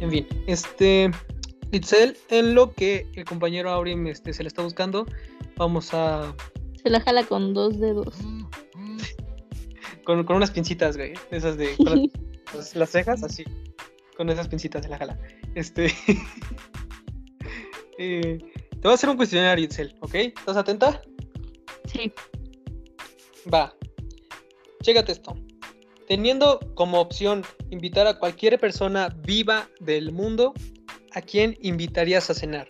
En fin, este. Itzel, en lo que el compañero Aurim este, se le está buscando, vamos a. Se la jala con dos dedos. Con, con unas pincitas, güey. Esas de. con las, las cejas, así. Con esas pincitas se la jala. Este. eh, te voy a hacer un cuestionario, Itzel, ¿ok? ¿Estás atenta? Sí. Va. Chécate esto. Teniendo como opción invitar a cualquier persona viva del mundo, ¿a quién invitarías a cenar?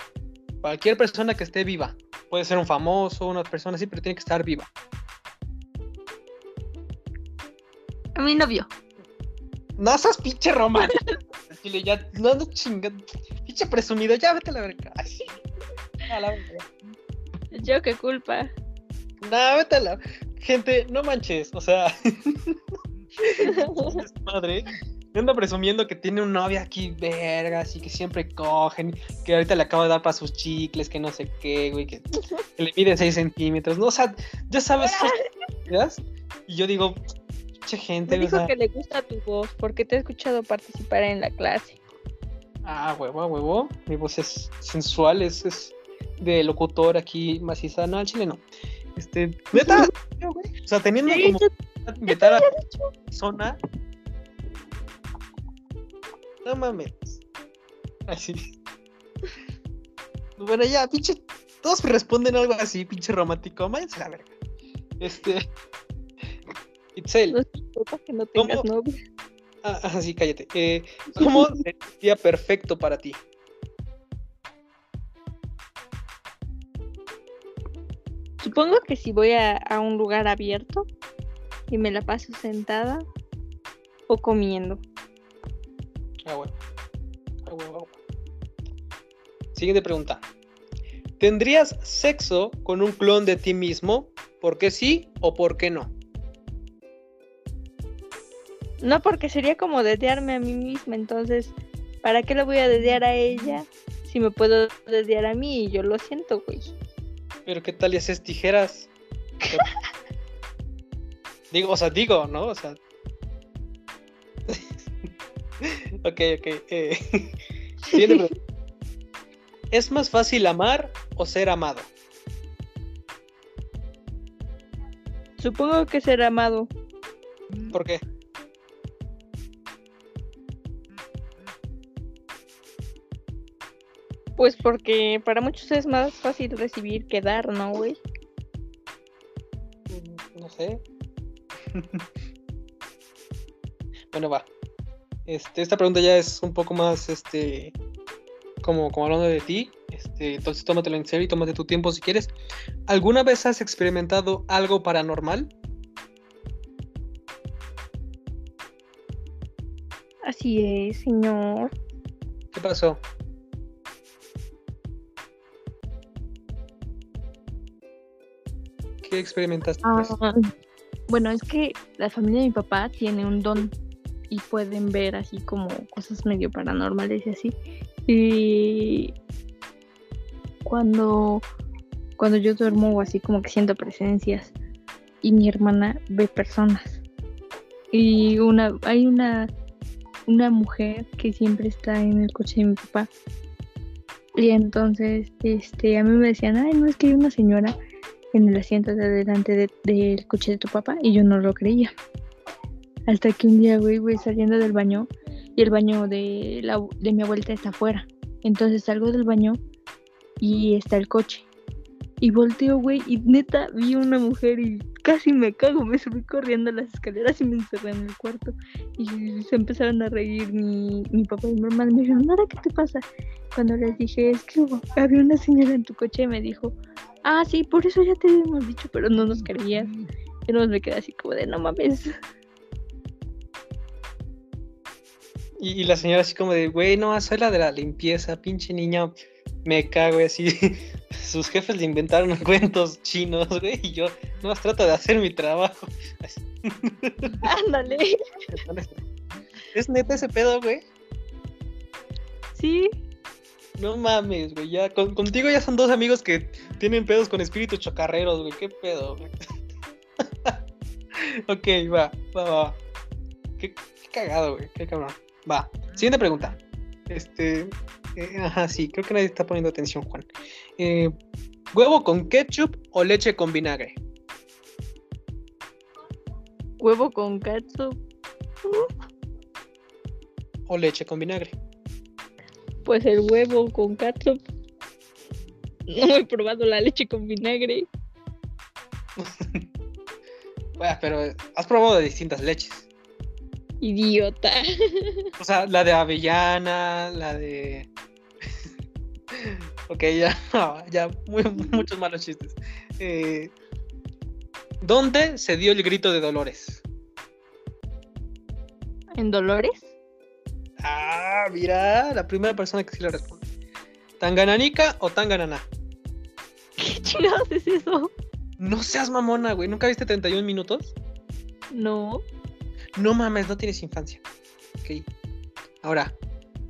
Cualquier persona que esté viva. Puede ser un famoso, una persona así, pero tiene que estar viva. A mi novio. No seas pinche romántico. Chile, ya, no, no chingando. Pinche presumido, ya vete a la verga. Ay, sí. A la verga. Yo qué culpa. No, vete a la. Gente, no manches, o sea. madre. me Anda presumiendo que tiene una novia aquí, vergas, y que siempre cogen, que ahorita le acaba de dar para sus chicles, que no sé qué, güey, que, que le mide 6 centímetros, ¿no? O sea, ya sabes esas Y yo digo, pinche gente, Me o dijo sea, que le gusta tu voz porque te he escuchado participar en la clase. ah, huevo, huevo, mi voz es sensual, es, es de locutor aquí maciza, no, al chile no. Este, neta, o sea, teniendo Sí, como yo- invitar a persona. No mames. Así. Bueno, ya, pinche. Todos responden algo así, pinche romántico. Váyanse la verga. Este. Itzel. No importa que no tengas ¿Cómo? novio. Ah, ah, sí, cállate. Eh, ¿Cómo sería perfecto para ti? Supongo que si voy a, a un lugar abierto y me la paso sentada o comiendo. Ah, bueno. Ah, bueno, ah, bueno. Siguiente pregunta. ¿Tendrías sexo con un clon de ti mismo? ¿Por qué sí o por qué no? No, porque sería como desearme a mí misma, entonces, ¿para qué le voy a desear a ella si me puedo desear a mí y yo lo siento, güey? Pero qué tal y haces tijeras. Digo, o sea, digo, ¿no? O sea. ok, ok. eh. ¿Es más fácil amar o ser amado? Supongo que ser amado. ¿Por qué? Pues porque para muchos es más fácil recibir que dar, ¿no, güey? Mm, No sé. bueno, va. Este, esta pregunta ya es un poco más, este, como, como hablando de ti. Este, entonces tómatelo en serio y tómate tu tiempo si quieres. ¿Alguna vez has experimentado algo paranormal? Así es, señor. ¿Qué pasó? ¿Qué experimentaste? Ah, bueno, es que la familia de mi papá tiene un don y pueden ver así como cosas medio paranormales y así. Y cuando, cuando yo duermo así como que siento presencias y mi hermana ve personas. Y una, hay una, una mujer que siempre está en el coche de mi papá. Y entonces, este, a mí me decían, ay, no es que hay una señora en el asiento de adelante de- del coche de tu papá y yo no lo creía. Hasta que un día, güey, voy saliendo del baño y el baño de, la, de mi abuelita está afuera. Entonces salgo del baño y está el coche. Y volteo, güey, y neta vi una mujer y casi me cago. Me subí corriendo las escaleras y me encerré en el cuarto. Y se empezaron a reír mi, mi papá y mi hermana. Me dijeron, Nada, ¿qué te pasa? Cuando les dije, es que había una señora en tu coche, me dijo, ah, sí, por eso ya te habíamos dicho, pero no nos creías. Y nomás me quedé así como de, no mames. Y, y la señora así como de, güey, no, soy la de la limpieza, pinche niño, me cago y así. Sus jefes le inventaron cuentos chinos, güey, y yo no más trato de hacer mi trabajo. Así. Ándale. ¿Es neta ese pedo, güey? Sí, No mames, güey, ya con- contigo ya son dos amigos que tienen pedos con espíritus chocarreros, güey, qué pedo, güey. ok, va, va, va. qué cagado, güey, qué cabrón. Va, siguiente pregunta. Este, eh, ajá, sí, creo que nadie está poniendo atención, Juan. Eh, ¿Huevo con ketchup o leche con vinagre? Huevo con ketchup. ¿O leche con vinagre? Pues el huevo con ketchup. No he probado la leche con vinagre. Bueno, pero has probado de distintas leches. Idiota. O sea, la de avellana, la de. ok, ya, no, ya, muy- muchos malos chistes. Eh, ¿Dónde se dio el grito de Dolores? ¿En Dolores? Ah, mira, la primera persona que sí le responde. ¿Tangananica o Tanganana? ¿Qué chingados es eso? No seas mamona, güey. ¿Nunca viste 31 minutos? No. No mames, no tienes infancia. Ok. Ahora,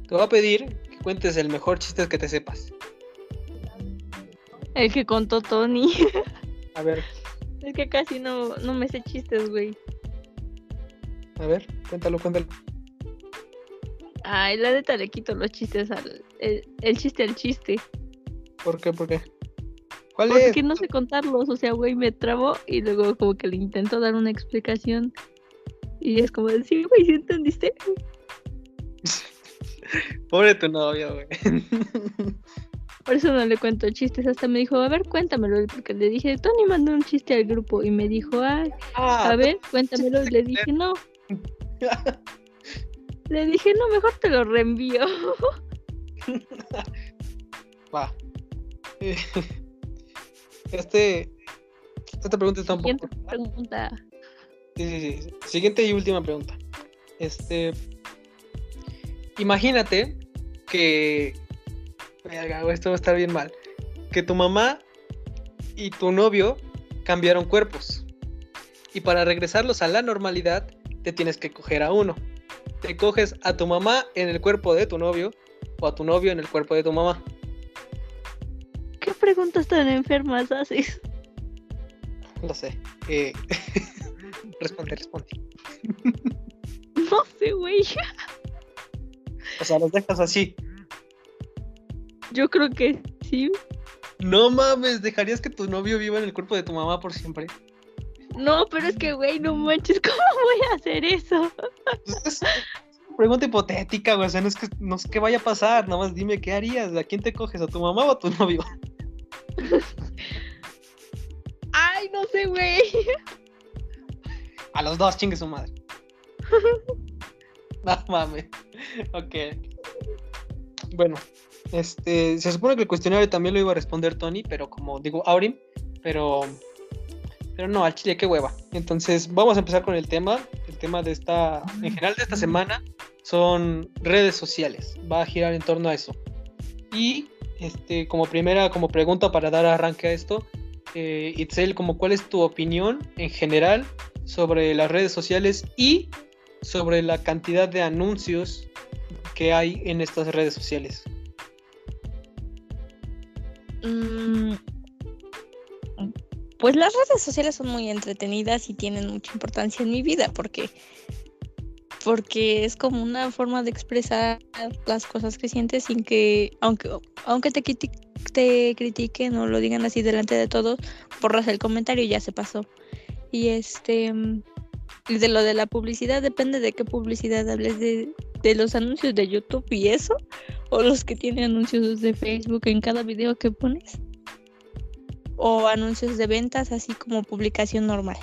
te voy a pedir que cuentes el mejor chiste que te sepas. El que contó Tony. A ver, Es que casi no, no me sé chistes, güey. a ver, cuéntalo, cuéntalo. Ay, la neta le quito los chistes al. El, el chiste al chiste. ¿Por qué? ¿Por qué? ¿Cuál es? Porque no sé contarlos. O sea, güey, me trabo y luego como que le intento dar una explicación. Y es como decir, güey, ¿sí entendiste? Pobre tu novio, güey. Por eso no le cuento chistes. Hasta me dijo, a ver, cuéntamelo. Porque le dije, Tony mandó un chiste al grupo. Y me dijo, ay, Ah, a ver, cuéntamelo. Y le dije, no. Le dije, no, mejor te lo reenvío. Va. Este. Esta pregunta está un poco. Siguiente pregunta. Sí, sí, sí. Siguiente y última pregunta. Este. Imagínate que. Esto va a estar bien mal. Que tu mamá y tu novio cambiaron cuerpos. Y para regresarlos a la normalidad, te tienes que coger a uno. Te coges a tu mamá en el cuerpo de tu novio o a tu novio en el cuerpo de tu mamá. ¿Qué preguntas tan enfermas haces? Lo sé. Eh, responde, responde. No sé, güey. O sea, los dejas así. Yo creo que sí. No mames, ¿dejarías que tu novio viva en el cuerpo de tu mamá por siempre? No, pero es que, güey, no manches, ¿cómo voy a hacer eso? Es una pregunta hipotética, güey. O sea, no es que no sé qué vaya a pasar. Nada más dime qué harías. ¿A quién te coges? ¿A tu mamá o a tu novio? Ay, no sé, güey. A los dos, chingue su madre. No mames. Ok. Bueno, este. Se supone que el cuestionario también lo iba a responder Tony, pero como digo, Aurim, pero. Pero no, al chile, qué hueva. Entonces, vamos a empezar con el tema. El tema de esta. En general, de esta semana son redes sociales. Va a girar en torno a eso. Y, este, como primera, como pregunta para dar arranque a esto, eh, Itzel, como cuál es tu opinión en general sobre las redes sociales y sobre la cantidad de anuncios que hay en estas redes sociales. Mm, Pues las redes sociales son muy entretenidas y tienen mucha importancia en mi vida porque porque es como una forma de expresar las cosas que sientes sin que aunque aunque te, criti- te critiquen o lo digan así delante de todos, borras el comentario y ya se pasó. Y este de lo de la publicidad depende de qué publicidad hables de de los anuncios de YouTube y eso o los que tienen anuncios de Facebook en cada video que pones o anuncios de ventas así como publicación normal.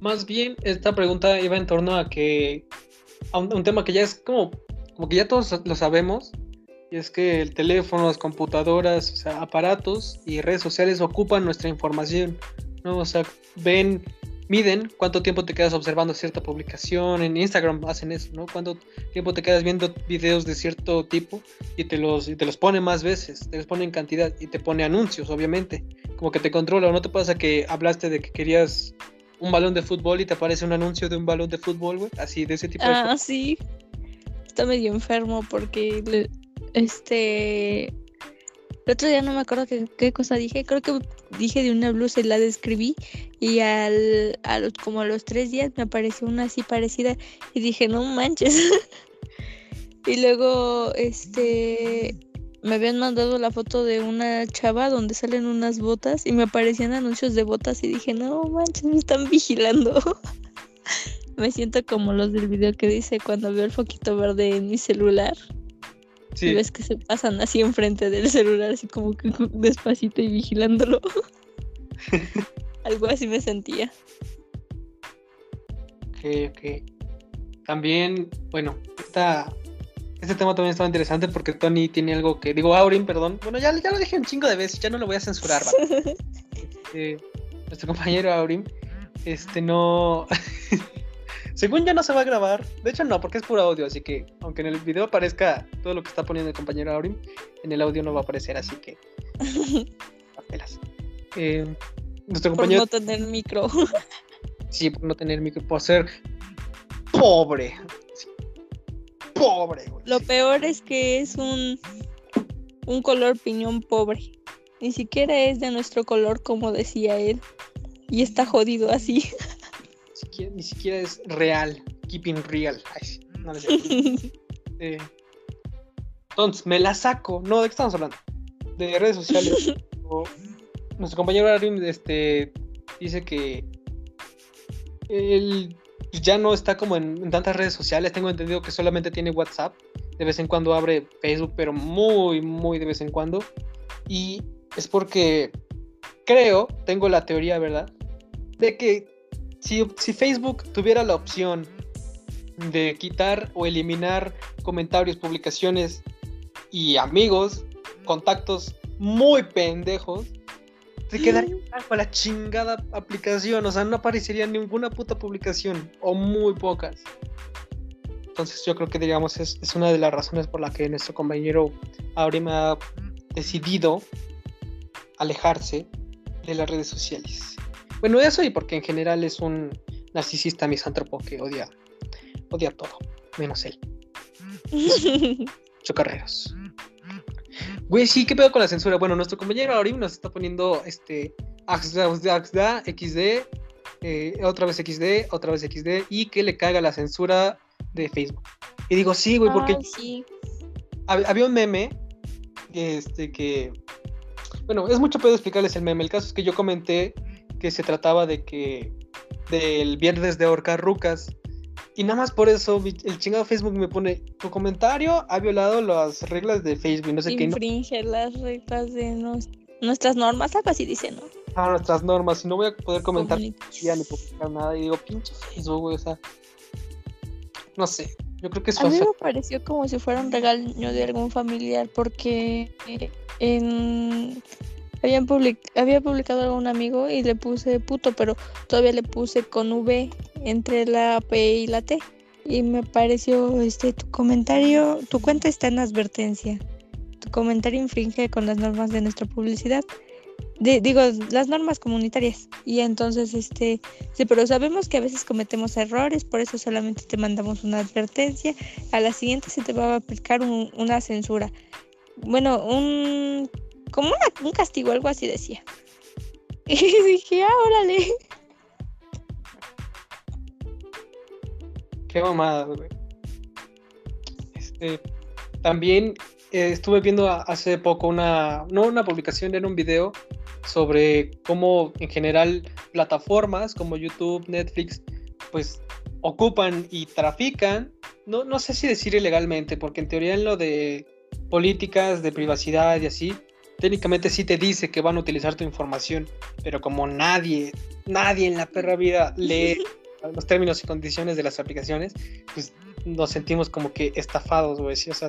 Más bien, esta pregunta iba en torno a que a un, tema que ya es como, como que ya todos lo sabemos, y es que el teléfono, las computadoras, o sea, aparatos y redes sociales ocupan nuestra información, ¿no? O sea, ven, miden cuánto tiempo te quedas observando cierta publicación, en Instagram hacen eso, ¿no? Cuánto tiempo te quedas viendo videos de cierto tipo y te los, y te los pone más veces, te los pone en cantidad y te pone anuncios, obviamente, como que te controla, ¿o no te pasa que hablaste de que querías un balón de fútbol y te aparece un anuncio de un balón de fútbol, güey? Así, de ese tipo de Ah, sí. Está medio enfermo porque le- este el otro día no me acuerdo qué, qué cosa dije, creo que dije de una blusa y la describí y al, a los, como a los tres días me apareció una así parecida y dije, no manches. Y luego, este, me habían mandado la foto de una chava donde salen unas botas y me aparecían anuncios de botas y dije, no manches, me están vigilando. me siento como los del video que dice cuando veo el foquito verde en mi celular. Sí. Y ves que se pasan así enfrente del celular, así como que despacito y vigilándolo. Algo así me sentía. Ok, ok. También, bueno, esta, este tema también estaba interesante porque Tony tiene algo que. Digo, Aurin, perdón. Bueno, ya, ya lo dije un chingo de veces, ya no lo voy a censurar, ¿vale? Este, nuestro compañero Aurin, este no. Según ya no se va a grabar. De hecho, no, porque es puro audio. Así que, aunque en el video aparezca todo lo que está poniendo el compañero Aurin, en el audio no va a aparecer. Así que. papelas. Eh, nuestro Por compañero. no tener micro. Sí, por no tener micro. Por ser pobre. Sí. Pobre, güey. Lo peor es que es un, un color piñón pobre. Ni siquiera es de nuestro color, como decía él. Y está jodido así. Ni siquiera, ni siquiera es real. Keeping real. Ay, no. Eh, entonces, me la saco. No, ¿de qué estamos hablando? De redes sociales. O- nuestro compañero Arim este, dice que él ya no está como en, en tantas redes sociales. Tengo entendido que solamente tiene WhatsApp. De vez en cuando abre Facebook, pero muy, muy de vez en cuando. Y es porque creo, tengo la teoría, ¿verdad? De que si, si Facebook tuviera la opción de quitar o eliminar comentarios, publicaciones y amigos, contactos muy pendejos, se quedaría con la chingada aplicación. O sea, no aparecería ninguna puta publicación o muy pocas. Entonces yo creo que digamos es, es una de las razones por la que nuestro compañero Aurim ha decidido alejarse de las redes sociales. Bueno, eso y porque en general es un narcisista misántropo que odia, odia todo, menos él. Chocarreros. Güey, sí, ¿qué pedo con la censura? Bueno, nuestro compañero Aurim nos está poniendo este Axda, Axda, XD, eh, otra vez XD, otra vez XD, y que le caga la censura de Facebook. Y digo, sí, güey, porque Ay, sí. hab- había un meme este que bueno es mucho pedo explicarles el meme el caso es que yo comenté que se trataba de que del viernes de ahorcar rucas. Y nada más por eso el chingado Facebook me pone tu comentario ha violado las reglas de Facebook no sé qué y no Infringe las reglas de nos- nuestras normas, algo así dice, ¿no? a nuestras normas y no voy a poder comentar ya ni publicar nada y digo pinche Facebook güey, o sea no sé yo creo que es A mí me pareció como si fuera un regaño de algún familiar porque eh, en... Habían public... había publicado algún amigo y le puse puto, pero todavía le puse con V entre la P y la T. Y me pareció, este, tu comentario, tu cuenta está en advertencia. Tu comentario infringe con las normas de nuestra publicidad. Digo, las normas comunitarias. Y entonces, este, sí, pero sabemos que a veces cometemos errores, por eso solamente te mandamos una advertencia. A la siguiente se te va a aplicar un- una censura. Bueno, un como un castigo, algo así decía. Y dije, ah, órale. Qué mamada, güey. Este, también eh, estuve viendo hace poco una, no una publicación, era un video sobre cómo en general plataformas como YouTube, Netflix, pues ocupan y trafican, no, no sé si decir ilegalmente, porque en teoría en lo de políticas de privacidad y así, técnicamente sí te dice que van a utilizar tu información, pero como nadie, nadie en la perra vida lee los términos y condiciones de las aplicaciones, pues nos sentimos como que estafados, güey. ¿sí? O sea,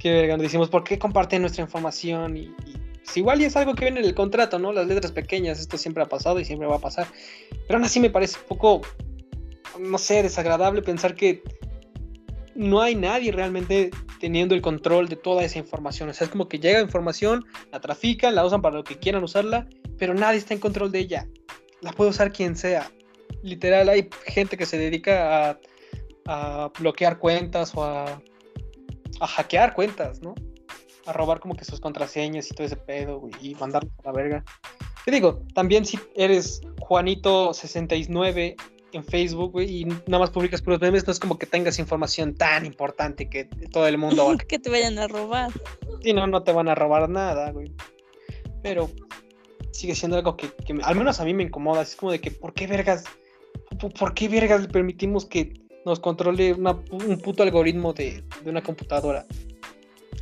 que verga, nos decimos, ¿por qué comparten nuestra información? Y, y pues, igual y es algo que viene en el contrato, ¿no? Las letras pequeñas, esto siempre ha pasado y siempre va a pasar. Pero aún así me parece un poco, no sé, desagradable pensar que no hay nadie realmente teniendo el control de toda esa información. O sea, es como que llega información, la trafican, la usan para lo que quieran usarla, pero nadie está en control de ella. La puede usar quien sea. Literal, hay gente que se dedica a, bloquear cuentas o a, hackear cuentas, ¿no? A robar como que sus contraseñas y todo ese pedo, y mandarlos a la verga. Te digo, también si eres Juanito69 en Facebook, güey, y nada más publicas puros memes, no es como que tengas información tan importante que todo el mundo va que te vayan a robar. Sí, no, no te van a robar nada, güey. Pero sigue siendo algo que, que me- al menos a mí me incomoda. Es como de que, ¿por qué vergas? ¿Por, por qué vergas le permitimos que nos controle una un puto algoritmo de, de una computadora?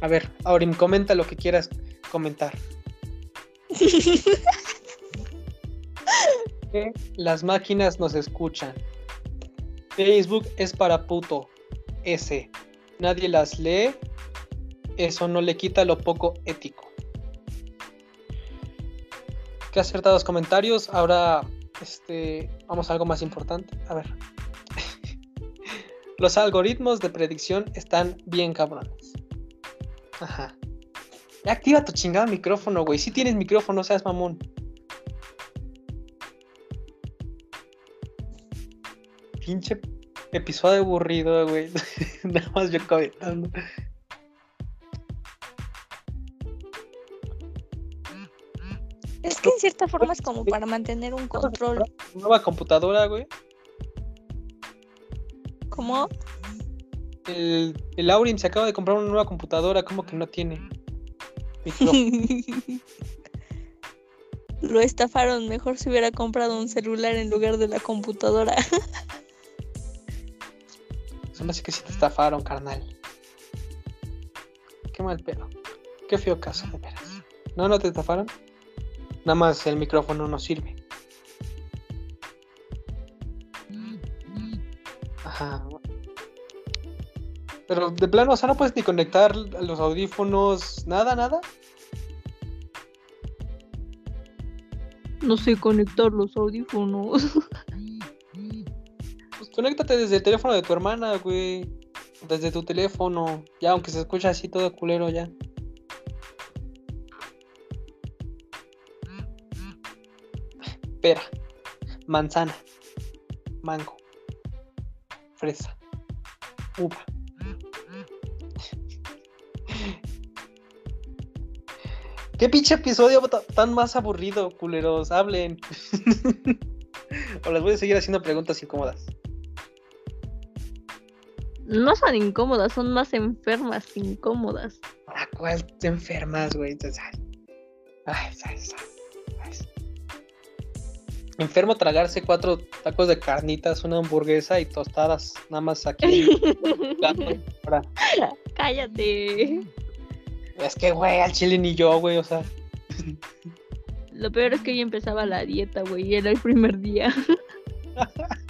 A ver, Aurim, comenta lo que quieras comentar. Las máquinas nos escuchan. Facebook es para puto. S. Nadie las lee. Eso no le quita lo poco ético. Qué acertados comentarios. Ahora, este, vamos a algo más importante. A ver. Los algoritmos de predicción están bien cabrones. Ajá. Activa tu chingado micrófono, güey. Si tienes micrófono, seas mamón. Pinche episodio aburrido, güey. Nada más yo comentando. Es que en cierta forma es como para mantener un control. Nueva computadora, güey. Como El, el Aurim se acaba de comprar una nueva computadora. ¿Cómo que no tiene? lo estafaron. Mejor si hubiera comprado un celular en lugar de la computadora. Se me hace que te estafaron, carnal. Qué mal pedo. Qué feo caso, de veras. No, no te estafaron. Nada más el micrófono no sirve. Ajá. Pero de plano, o sea, no puedes ni conectar los audífonos, nada, nada. No sé conectar los audífonos. Conéctate desde el teléfono de tu hermana, güey. Desde tu teléfono. Ya, aunque se escucha así todo culero ya. Pera. Manzana. Mango. Fresa. Uva. ¿Qué pinche episodio ta- tan más aburrido, culeros? Hablen. o les voy a seguir haciendo preguntas incómodas. No son incómodas, son más enfermas que incómodas. ¿A cuál te enfermas, güey? Ay, ay, ay. Enfermo tragarse cuatro tacos de carnitas, una hamburguesa y tostadas. Nada más aquí. Cállate. es que, güey, al chile ni yo, güey, o sea. Lo peor es que yo empezaba la dieta, güey, y era el primer día.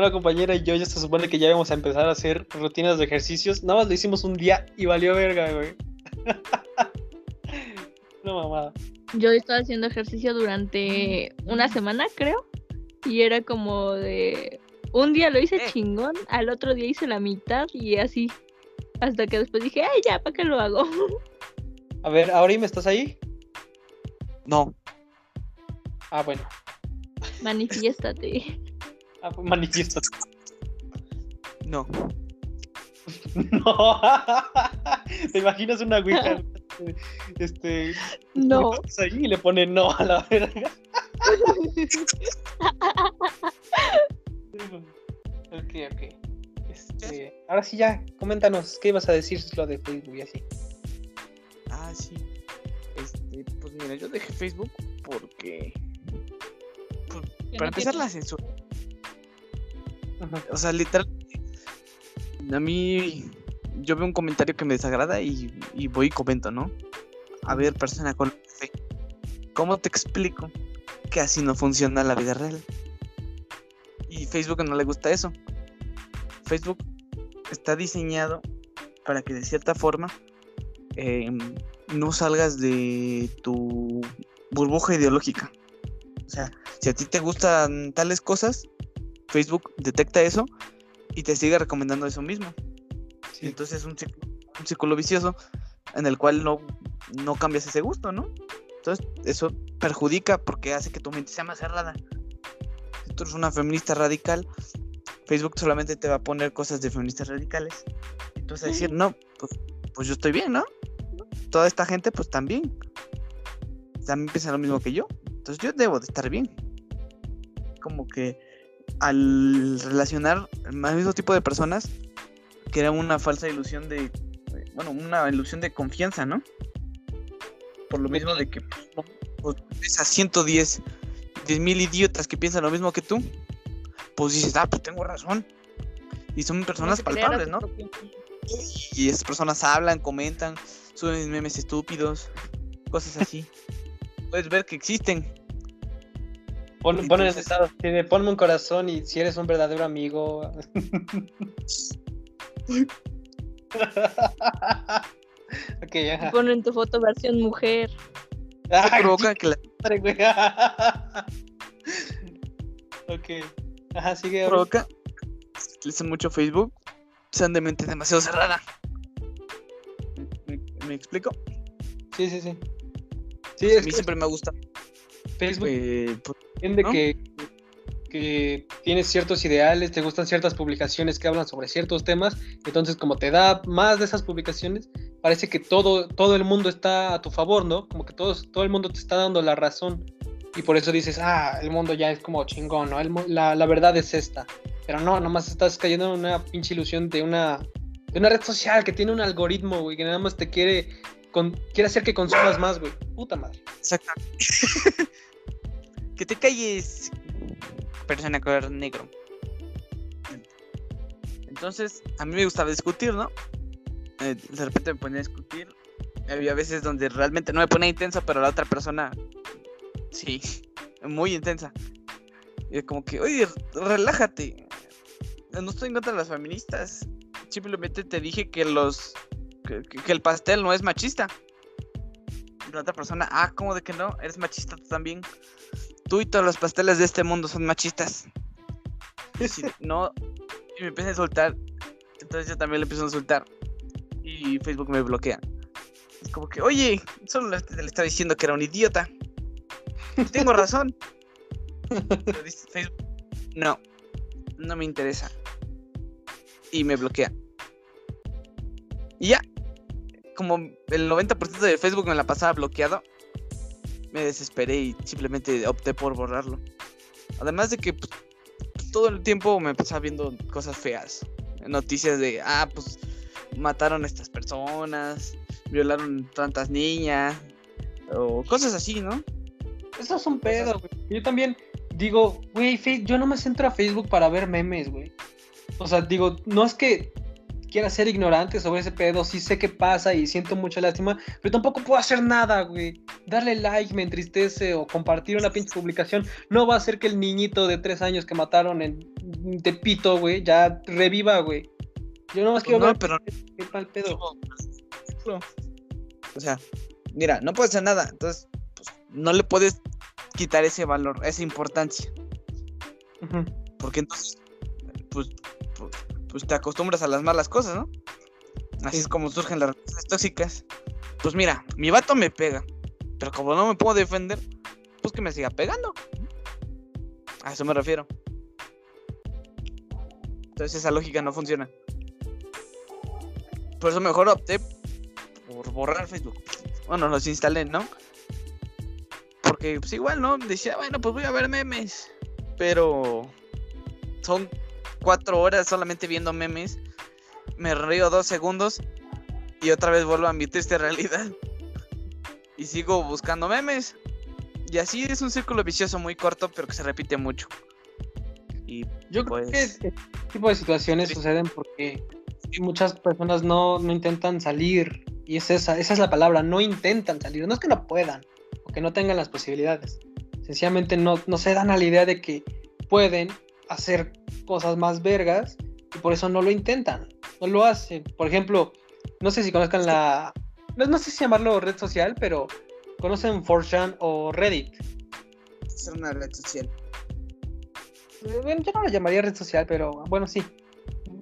Una compañera y yo ya se supone que ya íbamos a empezar a hacer rutinas de ejercicios. Nada más lo hicimos un día y valió verga, güey. No mamada. Yo estaba haciendo ejercicio durante una semana, creo. Y era como de. Un día lo hice Eh. chingón, al otro día hice la mitad y así. Hasta que después dije, ay, ya, ¿para qué lo hago? A ver, Aurim, ¿estás ahí? No, Ah, bueno. Manifiéstate. Ah, manifiestas. no. No. ¿Te imaginas una ouija? Este. No. ahí y le pone no a la verga. ok, ok. Este, ahora sí ya, coméntanos, ¿qué ibas a decir lo de Facebook y así? Ah, sí. Este, pues mira, yo dejé Facebook porque. pues, para empezar, la censura. O sea, literal. A mí. Yo veo un comentario que me desagrada y, y voy y comento, ¿no? A ver, persona con fe. ¿Cómo te explico que así no funciona la vida real? Y Facebook no le gusta eso. Facebook está diseñado para que de cierta forma em, no salgas de tu burbuja ideológica. O sea, si a ti te gustan tales cosas, Facebook detecta eso y te sigue recomendando eso mismo. Sí. Entonces es un círculo, un círculo vicioso en el cual no, no cambias ese gusto, ¿no? Entonces eso perjudica porque hace que tu mente sea más cerrada. Si tú eres una feminista radical, Facebook solamente te va a poner cosas de feministas radicales. Entonces a decir, no, pues, pues yo estoy bien, ¿no? Toda esta gente pues también. También piensa lo mismo que yo. Entonces yo debo de estar bien. como que al relacionar al mismo tipo de personas, crea una falsa ilusión de, bueno, una ilusión de confianza, ¿no? Por lo mismo de que pues, ves a 110, 10 mil idiotas que piensan lo mismo que tú, pues dices, ah, pues tengo razón. Y son personas palpables, ¿no? Y esas personas hablan, comentan, suben memes estúpidos, cosas así. Puedes ver que existen. Pon, pon en el estado, ponme un corazón y si eres un verdadero amigo. ok, ajá. Pon en tu foto versión mujer. Ah, provoca que la ok. Ajá, sigue. ahora. provoca utiliza mucho Facebook, sean de mente demasiado cerrada. ¿Me, me explico? Sí, sí, sí. Sí, a es mí que siempre me gusta. Facebook eh, pues, entiende ¿no? que, que tienes ciertos ideales, te gustan ciertas publicaciones que hablan sobre ciertos temas, entonces como te da más de esas publicaciones, parece que todo, todo el mundo está a tu favor, ¿no? Como que todos, todo el mundo te está dando la razón. Y por eso dices, ah, el mundo ya es como chingón, ¿no? El la, la verdad es esta. Pero no, nomás estás cayendo en una pinche ilusión de una, de una red social que tiene un algoritmo, güey, que nada más te quiere, con, quiere hacer que consumas más, güey. Puta madre. Exacto. que te calles, persona color negro. Entonces, a mí me gustaba discutir, ¿no? Eh, de repente me ponía a discutir. Había veces donde realmente no me ponía intensa, pero la otra persona, sí, muy intensa. Y es como que, oye, relájate. No estoy en contra de las feministas. Simplemente te dije que los. que, el pastel no es machista. La otra persona, ah, ¿cómo de que no? Eres machista también. Tú y todos los pasteles de este mundo son machistas. Si no, y me empieza a insultar. Entonces yo también le empiezo a insultar. Y Facebook me bloquea. Es como que, oye, solo le, le estaba diciendo que era un idiota. Tengo razón. Pero dice Facebook, no, no me interesa. Y me bloquea. Y ya, como el 90% de Facebook me la pasaba bloqueado, me desesperé y simplemente opté por borrarlo. Además de que pues, todo el tiempo me pasaba viendo cosas feas. Noticias de, ah, pues mataron a estas personas, violaron tantas niñas, o cosas así, ¿no? Eso es un pedo, güey. Yo también digo, güey, yo no me centro a Facebook para ver memes, güey. O sea, digo, no es que quiera ser ignorante sobre ese pedo, sí sé qué pasa y siento mucha lástima, pero tampoco puedo hacer nada, güey. Darle like me entristece o compartir una pinche publicación no va a hacer que el niñito de tres años que mataron en Tepito, güey, ya reviva, güey. Yo nomás quiero no, ver pero qué mal pedo. O sea, mira, no puede hacer nada. Entonces, pues, no le puedes quitar ese valor, esa importancia. Porque entonces, pues, pues, pues te acostumbras a las malas cosas, ¿no? Así Sí. es como surgen las relaciones tóxicas. Pues mira, mi vato me pega. Pero como no me puedo defender, pues que me siga pegando. A eso me refiero. Entonces esa lógica no funciona. Por eso mejor opté por borrar Facebook. Bueno, los instalé, ¿no? Porque pues igual, ¿no? Decía, bueno, pues voy a ver memes. Pero son cuatro horas solamente viendo memes. Me río dos segundos y otra vez vuelvo a mi triste realidad. Y sigo buscando memes. Y así es un círculo vicioso muy corto, pero que se repite mucho. Y Yo creo que Pues- este tipo de situaciones Sí. suceden porque muchas personas no, no intentan salir. Y es esa, esa es la palabra, no intentan salir. No es que no puedan o que no tengan las posibilidades. Sencillamente no, no se dan a la idea de que pueden hacer cosas más vergas y por eso no lo intentan. No lo hacen. Por ejemplo, no sé si conozcan la... No, no sé si llamarlo red social, pero conocen 4chan o Reddit. es una red social. Bueno, yo no la llamaría red social, pero bueno, sí.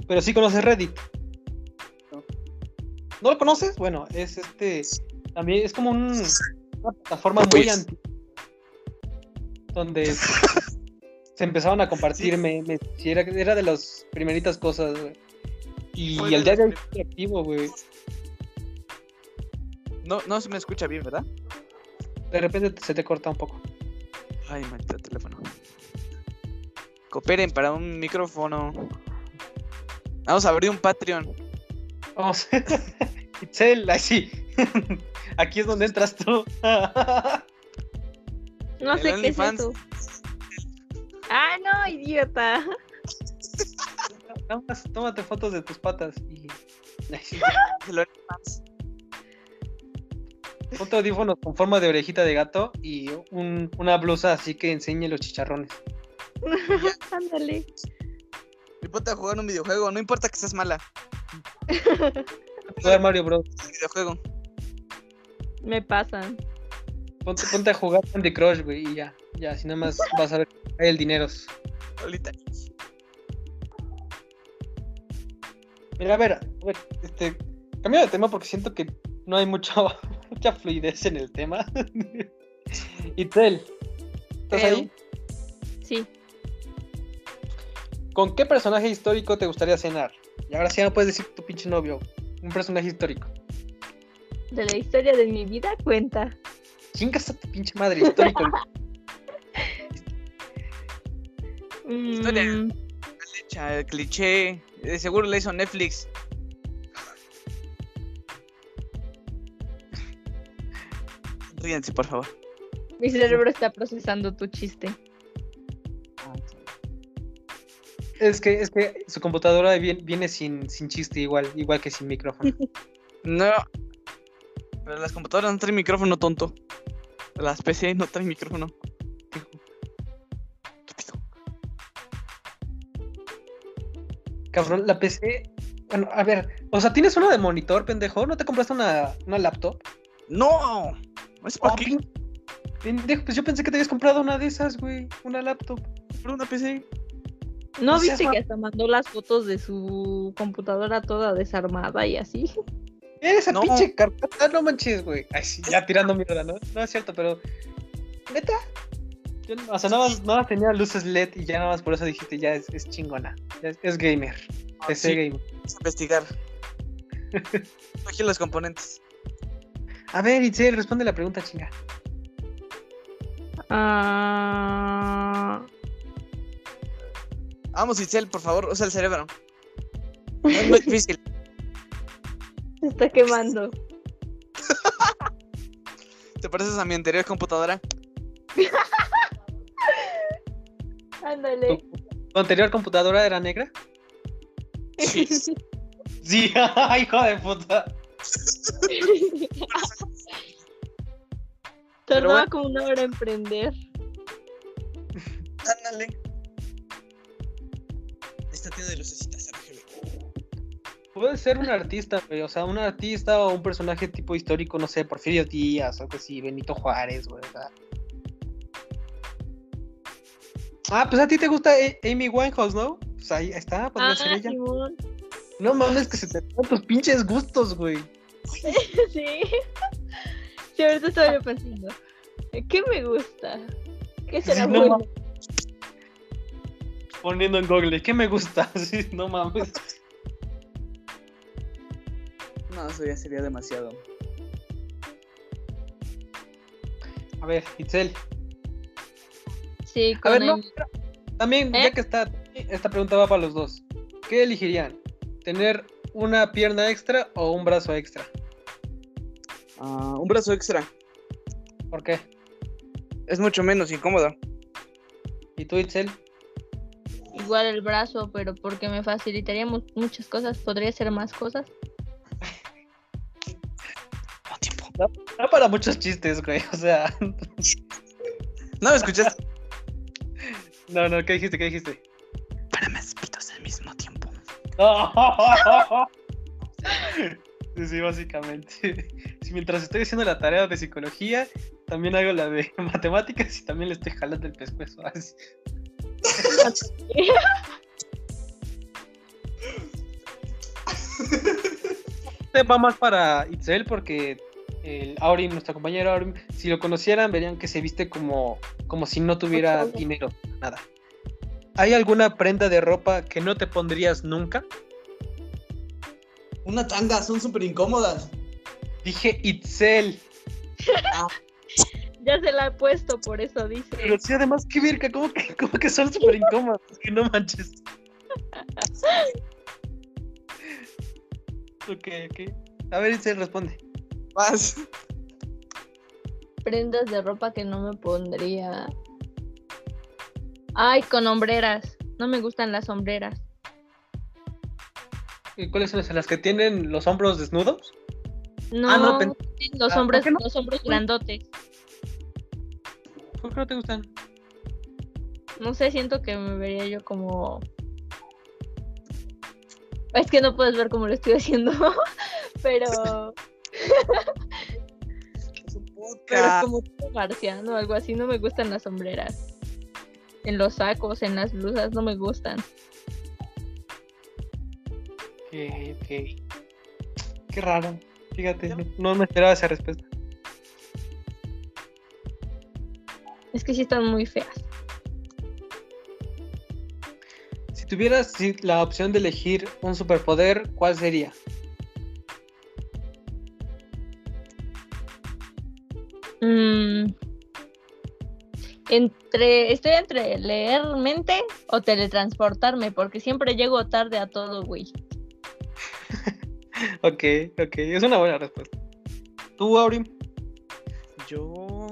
Pero sí conoces Reddit. No. ¿No lo conoces? Bueno, es este. También es como un- una plataforma muy Pues. antigua. Donde se empezaron a compartir Sí. memes. Sí, era, era de las primeritas cosas, güey. Y el día de hoy activo, güey. No, no se me escucha bien, ¿verdad? De repente se te corta un poco. Ay, maldito teléfono. Cooperen para un micrófono. Vamos a abrir un Patreon. Vamos. Itzel, así. Aquí es donde entras tú. No El sé qué es eso. Ah, no, idiota. Nada más tómate fotos de tus patas y. Ponte audífonos con forma de orejita de gato y un- una blusa así que enseñe los chicharrones. Ándale. Y ponte a jugar un videojuego, no importa que seas mala. Jugar Mario Bros. Un videojuego. Me pasan. Ponte, ponte a jugar Candy Crush, güey, y ya. Ya, así nada más vas a ver el dinero. Ahorita. Mira, a ver, a ver, este. Cambio de tema porque siento que no hay mucho, mucha fluidez en el tema. Itzel, ¿estás Creo. ahí? Sí. ¿Con qué personaje histórico te gustaría cenar? Y ahora sí ya no puedes decir tu pinche novio. Un personaje histórico. De la historia de mi vida cuenta. Chingas a tu pinche madre histórico. Historia. Mm, cliché. De seguro le hizo Netflix. Ríanse, por favor. mi cerebro está procesando tu chiste. es que, es que su computadora viene, viene sin, sin chiste igual, igual que sin micrófono. No. Pero las computadoras no traen micrófono, tonto. Las PC no traen micrófono. Cabrón, la PC. Bueno, a ver, o sea, ¿tienes una de monitor, pendejo? ¿No te compraste una, una laptop? ¡No! ¿Es para Oh, qué? Pendejo, pues yo pensé que te habías comprado una de esas, güey. Una laptop. ¿Para una PC? ¿No No viste que hasta mandó las fotos de su computadora toda desarmada y así? Esa No. pinche carpeta, no manches, güey. Ay, sí, ya tirando mierda, ¿no? No es cierto, pero. ¿Neta? Yo no- o sea, nada más, nada más tenía luces LED y ya nada más por eso dijiste, ya es, es chingona. Ya es, es gamer. PC sí. gamer. Vamos a investigar. Aquí los componentes. A ver, Itzel, responde la pregunta, chinga. Ah, Vamos, Itzel, por favor, usa el cerebro. No es muy difícil. Se está quemando. ¿Te pareces a mi anterior computadora? Ándale. ¿Tu anterior computadora era negra? Sí. Sí, hijo de puta. Tardaba bueno. como una hora en prender. Ándale. Esta tiene de lucecitas RGB. Puede ser un artista, güey. O sea, un artista o un personaje tipo histórico, no sé, Porfirio Díaz o algo así, Benito Juárez, güey. o sea. Ah, pues a ti te gusta Amy Winehouse, ¿no? Pues ahí está, podría Ah, ser ella. Simón. No mames, que se te dan tus pinches gustos, güey. Sí. Sí, ahorita estaba yo pensando. ¿Qué me gusta? ¿Qué será Sí, no bueno? Poniendo en Google, ¿qué me gusta? Sí, no mames. No, eso ya sería demasiado. A ver, Itzel. Sí, A con ver, no. También, ¿Eh? ya que está, esta pregunta va para los dos. ¿Qué elegirían? ¿Tener una pierna extra o un brazo extra? Ah, un brazo extra. ¿Por qué? Es mucho menos incómodo. ¿Y tú, Itzel? Igual el brazo, pero porque me facilitaría mu- muchas cosas. Podría hacer más cosas. No para muchos chistes, güey. O sea, ¿No me escuchaste? no, no, ¿qué dijiste? ¿Qué dijiste? Para más pitos al mismo tiempo. Sí, sí, básicamente. Sí, mientras estoy haciendo la tarea de psicología, también hago la de matemáticas y también le estoy jalando el pescuezo. así. Este va más para Itzel porque el Aurim, nuestro compañero Aurim, si lo conocieran verían que se viste como, como si no tuviera dinero, nada. ¿Hay alguna prenda de ropa que no te pondrías nunca? Una tanga, son súper incómodas. Dije Itzel. ya se la he puesto, por eso dice. Pero sí, además, qué virca, ¿cómo que, cómo que son súper incómodos? Que no manches. ok, ok. A ver, se responde. Más. Prendas de ropa que no me pondría. Ay, con hombreras. No me gustan las sombreras. ¿Y cuáles son esas? las que tienen los hombros desnudos? No, Ah, no, pen- los Ah, hombres, ¿por qué no? los hombros grandotes. ¿Por qué no te gustan? No sé, siento que me vería yo como. Es que no puedes ver cómo lo estoy haciendo, pero, Es un pero como marciano, algo así. No me gustan las sombreras. En los sacos, en las blusas, no me gustan. Ok, ok. Qué raro. Fíjate, no, no me esperaba esa respuesta. Es que sí están muy feas. Si tuvieras la opción de elegir un superpoder, ¿cuál sería? Entre, estoy entre leer mente o teletransportarme, porque siempre llego tarde a todo, güey. Ok, ok, es una buena respuesta. ¿Tú, Aurim? Yo.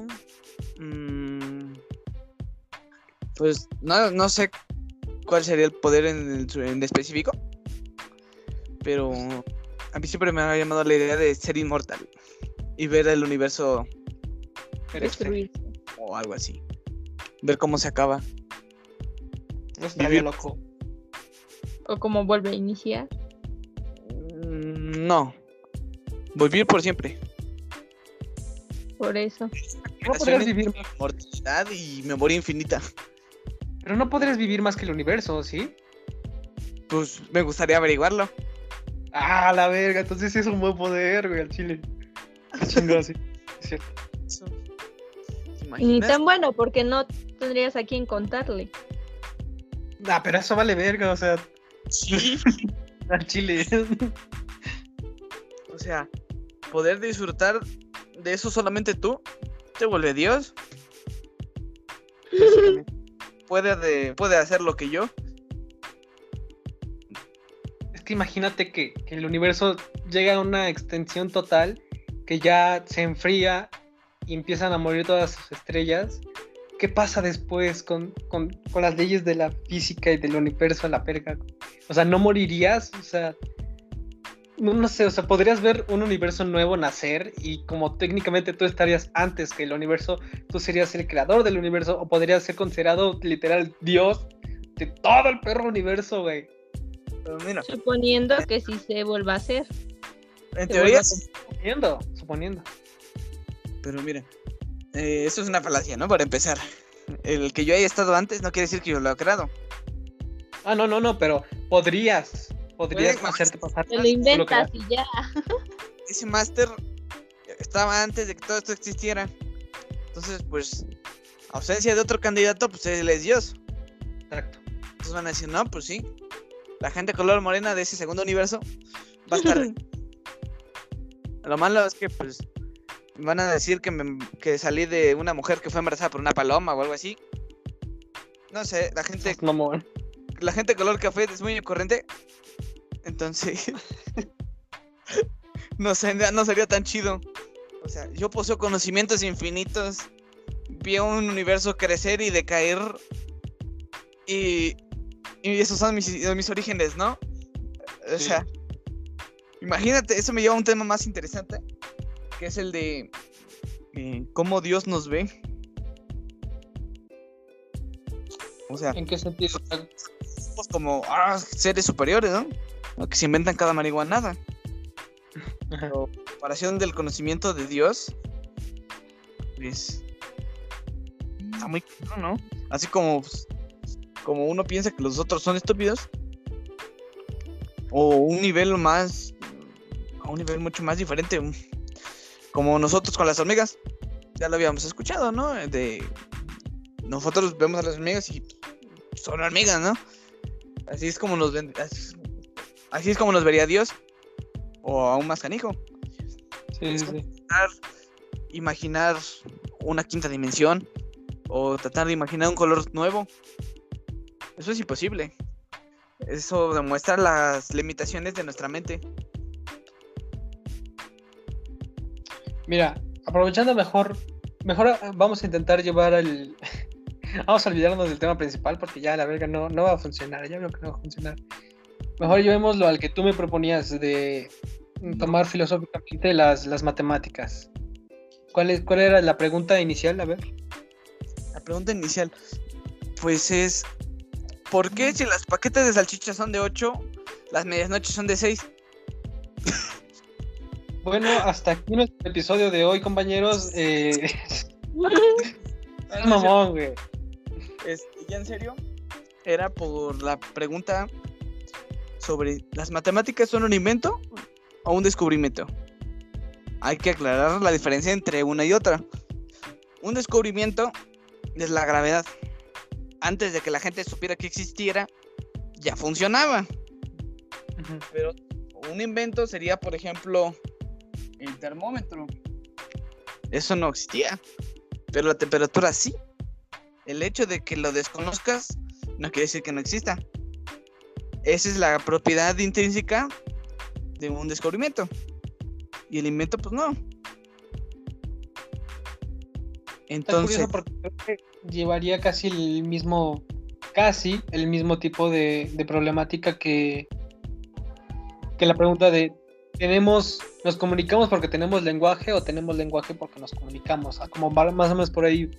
mm, pues no, no sé cuál sería el poder en, el en específico. Pero a mí siempre me ha llamado la idea de ser inmortal y ver el universo Destruirse. o algo así. Ver cómo se acaba. No estaría Vivir- loco. O como vuelve a iniciar. Mm, No. Vivir por siempre. Por eso. No podrías vivir, Mortalidad y memoria infinita. pero no podrías vivir más que el universo, ¿sí? Pues me gustaría averiguarlo. Ah, la verga, entonces es un buen poder, güey, al chile. Qué chingón, sí. Es cierto. ¿Te Y ni imaginas? tan bueno, porque no tendrías a quién contarle. Ah, pero eso vale verga, o sea, Sí. al chile. O sea, poder disfrutar de eso solamente tú te vuelve Dios. Puede, de- puede hacer lo que yo. Es que imagínate que, que el universo llega a una extensión total, que ya se enfría y empiezan a morir todas sus estrellas. ¿Qué pasa después con, con- con las leyes de la física y del universo a la verga? O sea, ¿no morirías? O sea, no, no sé, o sea, podrías ver un universo nuevo nacer y como técnicamente tú estarías antes que el universo, tú serías el creador del universo o podrías ser considerado literal Dios de todo el perro universo, güey. Suponiendo que si se vuelva a hacer. en Se teoría, Suponiendo, suponiendo. Pero mira, eh, eso es una falacia, ¿no? Para empezar, el que yo haya estado antes no quiere decir que yo lo he creado. Ah, no, no, no, pero podrías, podrías hacerte pasar. Te lo inventas y ya. Ese máster estaba antes de que todo esto existiera. Entonces, pues, ausencia de otro candidato, pues él es Dios. Exacto. Entonces van a decir, no, pues sí. La gente color morena de ese segundo universo va a estar. Lo malo es que, pues, van a decir que, me- que salí de una mujer que fue embarazada por una paloma o algo así. No sé, la gente, mamón. la gente color café es muy corriente. Entonces, no sé, no sería tan chido. O sea, yo poseo conocimientos infinitos. Vi un universo crecer y decaer. Y, y esos son mis, mis orígenes, ¿no? O Sí. sea, imagínate, eso me lleva a un tema más interesante, que es el de eh, cómo Dios nos ve. O sea, ¿En qué sentido? somos como ah, seres superiores, ¿no? ¿no? Que se inventan cada marihuanada. Pero comparación del conocimiento de Dios, pues está muy claro, ¿no? Así como, pues, como uno piensa que los otros son estúpidos, o un nivel más, a un nivel mucho más diferente, como nosotros con las hormigas, ya lo habíamos escuchado, ¿no? De nosotros vemos a las hormigas y son hormigas, ¿no? Así es como nos ven, así, es como nos vería Dios, o aún más canijo sí, sí. imaginar, imaginar una quinta dimensión o tratar de imaginar un color nuevo. Eso es imposible. Eso demuestra las limitaciones de nuestra mente. Mira, aprovechando mejor, mejor vamos a intentar llevar el... vamos a olvidarnos del tema principal porque ya la verga no, no va a funcionar, ya veo que no va a funcionar. Mejor llevémoslo al que tú me proponías de tomar filosóficamente las, las matemáticas. ¿Cuál, es, ¿Cuál era la pregunta inicial? A ver. La pregunta inicial, pues es, ¿por qué si las paquetes de salchichas son de 8, las medias noches son de 6? Bueno, hasta aquí nuestro episodio de hoy, compañeros. Eh... mamón, güey. Este, ya en serio, era por la pregunta sobre las matemáticas son un invento o un descubrimiento. Hay que aclarar la diferencia entre una y otra. Un descubrimiento es la gravedad. Antes de que la gente supiera que existiera, ya funcionaba. Pero un invento sería, por ejemplo, el termómetro. Eso no existía. Pero la temperatura sí. El hecho de que lo desconozcas no quiere decir que no exista. Esa es la propiedad intrínseca de un descubrimiento. Y el invento, pues no. Entonces. porque llevaría casi el mismo. Casi el mismo tipo de, problemática que. Que la pregunta de. ¿Tenemos. ¿Nos comunicamos porque tenemos lenguaje o tenemos lenguaje porque nos comunicamos? Ah, como más o menos por ahí.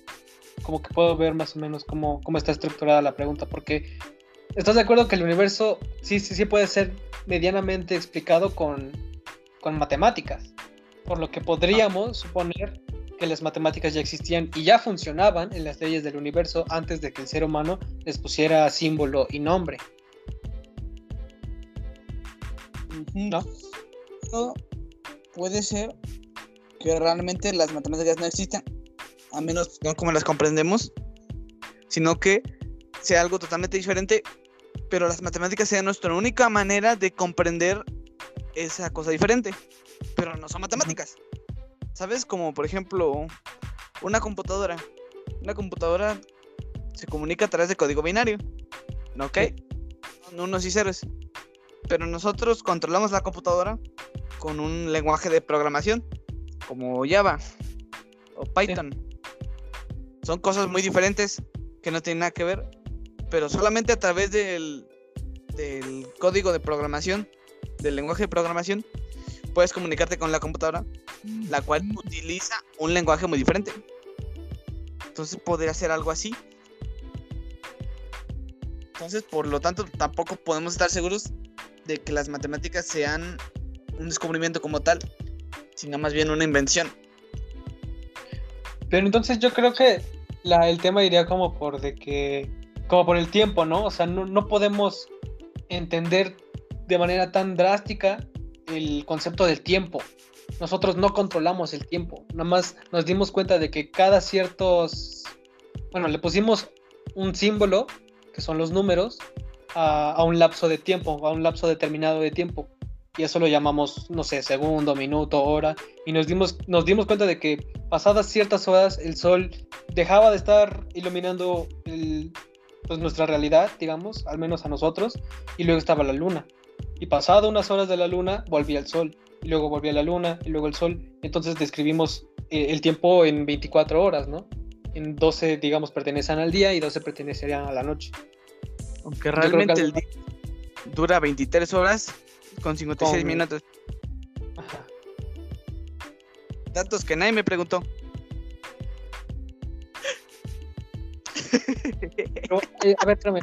Como que puedo ver más o menos cómo, cómo está estructurada la pregunta. Porque. ¿Estás de acuerdo que el universo sí, sí, sí puede ser medianamente explicado con, con matemáticas? Por lo que podríamos suponer que las matemáticas ya existían y ya funcionaban en las leyes del universo antes de que el ser humano les pusiera símbolo y nombre. ¿No? Puede ser que realmente las matemáticas no existan, a menos no como las comprendemos, sino que sea algo totalmente diferente, pero las matemáticas sean nuestra única manera de comprender esa cosa diferente, pero no son matemáticas. ¿Sabes? Como por ejemplo una computadora. Una computadora se comunica a través de código binario. ¿Ok? Unos y ceros. Pero nosotros controlamos la computadora con un lenguaje de programación como Java o Python. Son cosas muy diferentes que no tienen nada que ver, pero solamente a través del, del código de programación, del lenguaje de programación, puedes comunicarte con la computadora, la cual utiliza un lenguaje muy diferente. Entonces podría ser algo así. Entonces, por lo tanto, tampoco podemos estar seguros de que las matemáticas sean un descubrimiento como tal, sino más bien una invención. Pero entonces yo creo que el tema iría como por de que, como por el tiempo, ¿no? O sea, no, no podemos entender de manera tan drástica el concepto del tiempo. Nosotros no controlamos el tiempo, nada más nos dimos cuenta de que cada ciertos, bueno, le pusimos un símbolo, que son los números, a un lapso de tiempo, a un lapso determinado de tiempo. Y eso lo llamamos, no sé, segundo, minuto, hora. Y nos dimos, nos dimos cuenta de que pasadas ciertas horas el sol dejaba de estar iluminando el, pues nuestra realidad, digamos, al menos a nosotros, y luego estaba la luna. Y pasado unas horas de la luna, volvía el sol, y luego volvía la luna, y luego el sol. Entonces describimos eh, el tiempo en 24 horas, ¿no? En 12, digamos, pertenecen al día y 12 pertenecerían a la noche. Aunque realmente el día dura 23 horas con 56 minutos. Datos que nadie me preguntó. Eh, a ver, espérame.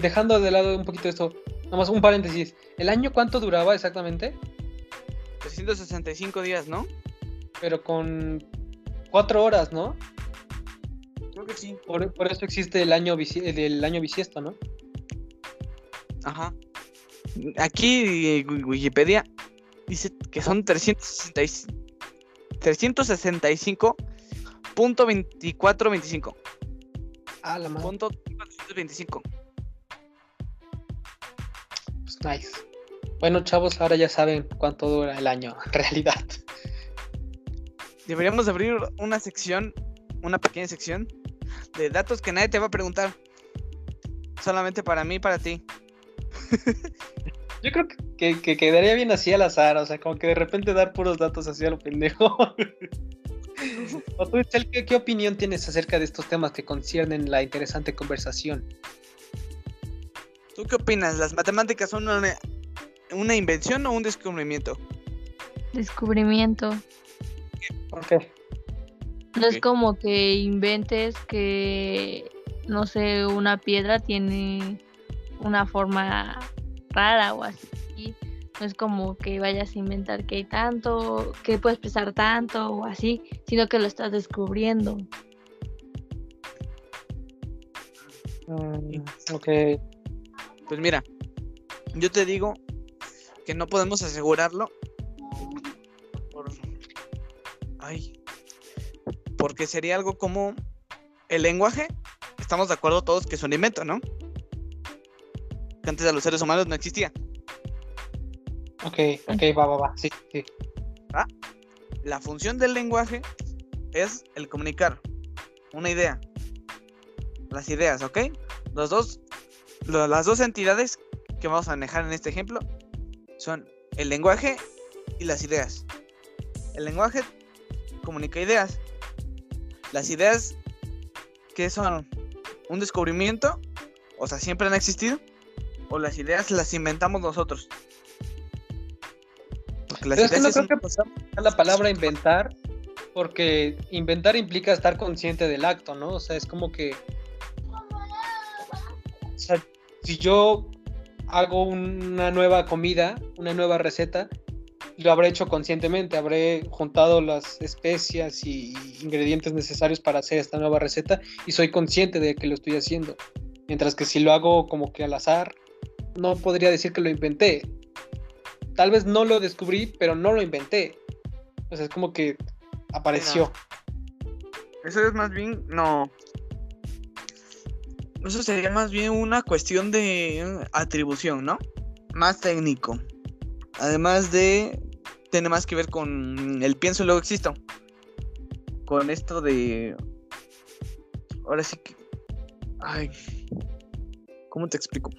Dejando de lado un poquito esto, Nada un paréntesis. ¿El año cuánto duraba exactamente? 365 días, ¿no? Pero con cuatro horas, ¿no? Creo que sí. Por, eso existe el año, el año bisiesto, ¿no? Ajá. Aquí Wikipedia dice que son 365.2425. Ah, la madre. Punto 425. Nice. Bueno, chavos, ahora ya saben cuánto dura el año en realidad. Deberíamos abrir una sección una pequeña sección de datos que nadie te va a preguntar. Solamente para mí y para ti. Yo creo que, que quedaría bien así al azar, o sea, como que de repente dar puros datos así a lo pendejo. ¿O tú, ¿qué, ¿qué, opinión tienes acerca de estos temas que conciernen la interesante conversación? ¿Tú qué opinas? ¿Las matemáticas son una, una invención o un descubrimiento? Descubrimiento. ¿Por qué? No es como que inventes que, no sé, una piedra tiene una forma rara o así. No es como que vayas a inventar que hay tanto, que puedes pesar tanto o así, sino que lo estás descubriendo. Mm, ok. Pues mira, yo te digo que no podemos asegurarlo por... Ay. Porque sería algo como el lenguaje. Estamos de acuerdo todos que es un invento, ¿no? Que antes de los seres humanos no existía. Ok, ok, va, va, va. Sí, sí. ¿Ah? La función del lenguaje es el comunicar una idea. Las ideas, ¿ok? Los dos, lo- las dos entidades que vamos a manejar en este ejemplo son el lenguaje y las ideas. El lenguaje comunica ideas. Las ideas que son un descubrimiento, o sea, siempre han existido, o las ideas las inventamos nosotros. Pero es que no creo un- que la palabra inventar, porque inventar implica estar consciente del acto, ¿no? O sea, es como que. O sea, si yo hago una nueva comida, una nueva receta, lo habré hecho conscientemente, habré juntado las especias y ingredientes necesarios para hacer esta nueva receta y soy consciente de que lo estoy haciendo. Mientras que si lo hago como que al azar, no podría decir que lo inventé. Tal vez no lo descubrí, pero no lo inventé. O sea, es como que apareció. Eso es más bien, no. Eso sería más bien una cuestión de atribución, ¿no? Más técnico. Además de. Tiene más que ver con el pienso y luego existo. Con esto de. Ahora sí que. Ay. ¿Cómo te explico?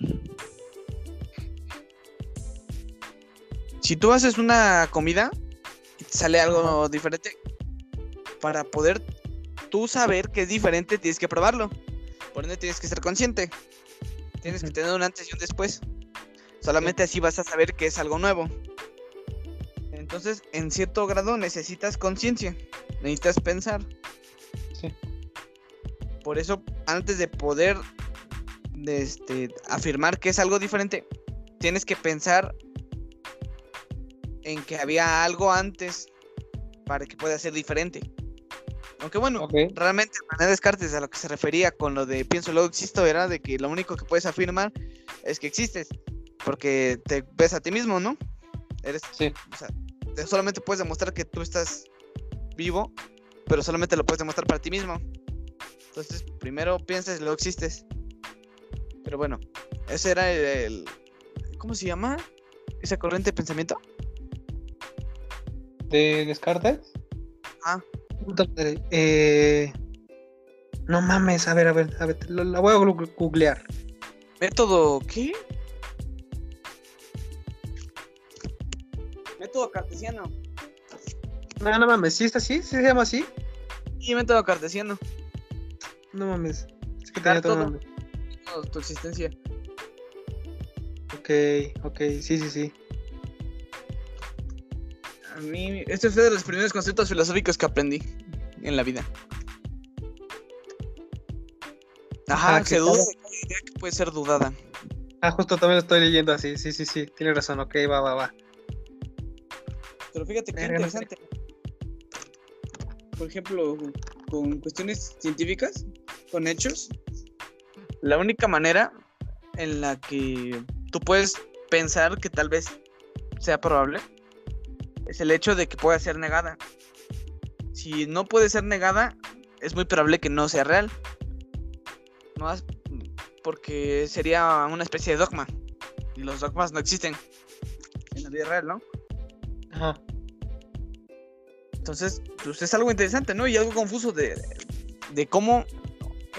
Si tú haces una comida y te sale algo diferente, para poder tú saber que es diferente, tienes que probarlo. Por ende, tienes que ser consciente. Tienes que tener un antes y un después. Solamente así vas a saber que es algo nuevo. Entonces, en cierto grado necesitas conciencia. Necesitas pensar. Sí. Por eso, antes de poder de este, afirmar que es algo diferente, tienes que pensar en que había algo antes para que pueda ser diferente. Aunque bueno, realmente René Descartes a lo que se refería con lo de pienso luego existo era de que lo único que puedes afirmar es que existes, porque te ves a ti mismo, ¿no? Eres, Sí. o sea, te- solamente puedes demostrar que tú estás vivo, pero solamente lo puedes demostrar para ti mismo. Entonces, primero piensas y luego existes. Pero bueno, ese era el, el- ¿cómo se llama? Esa corriente de pensamiento. ¿De Descartes? Ah. Puta madre, Eh... No mames, a ver, a ver, a ver, la voy a googlear. Método, ¿qué? Método cartesiano. No, no mames, ¿sí está así? ¿Sí se llama así? Y método cartesiano. No mames. Es que tenía todo. nombre. No, tu existencia. Ok, ok, sí, sí, sí. A mí, este fue de los primeros conceptos filosóficos que aprendí en la vida. Ajá, Ah, se que duda que puede ser dudada. Ah, justo también lo estoy leyendo así, sí, sí, sí, tienes razón, ok, va, va, va. Pero fíjate qué interesante. Por ejemplo, con cuestiones científicas, con hechos, la única manera en la que tú puedes pensar que tal vez sea probable es el hecho de que pueda ser negada. Si no puede ser negada, es muy probable que no sea real. No más porque sería una especie de dogma. Y los dogmas no existen en la vida real, ¿no? Ajá. Entonces, pues es algo interesante, ¿no? Y algo confuso de de cómo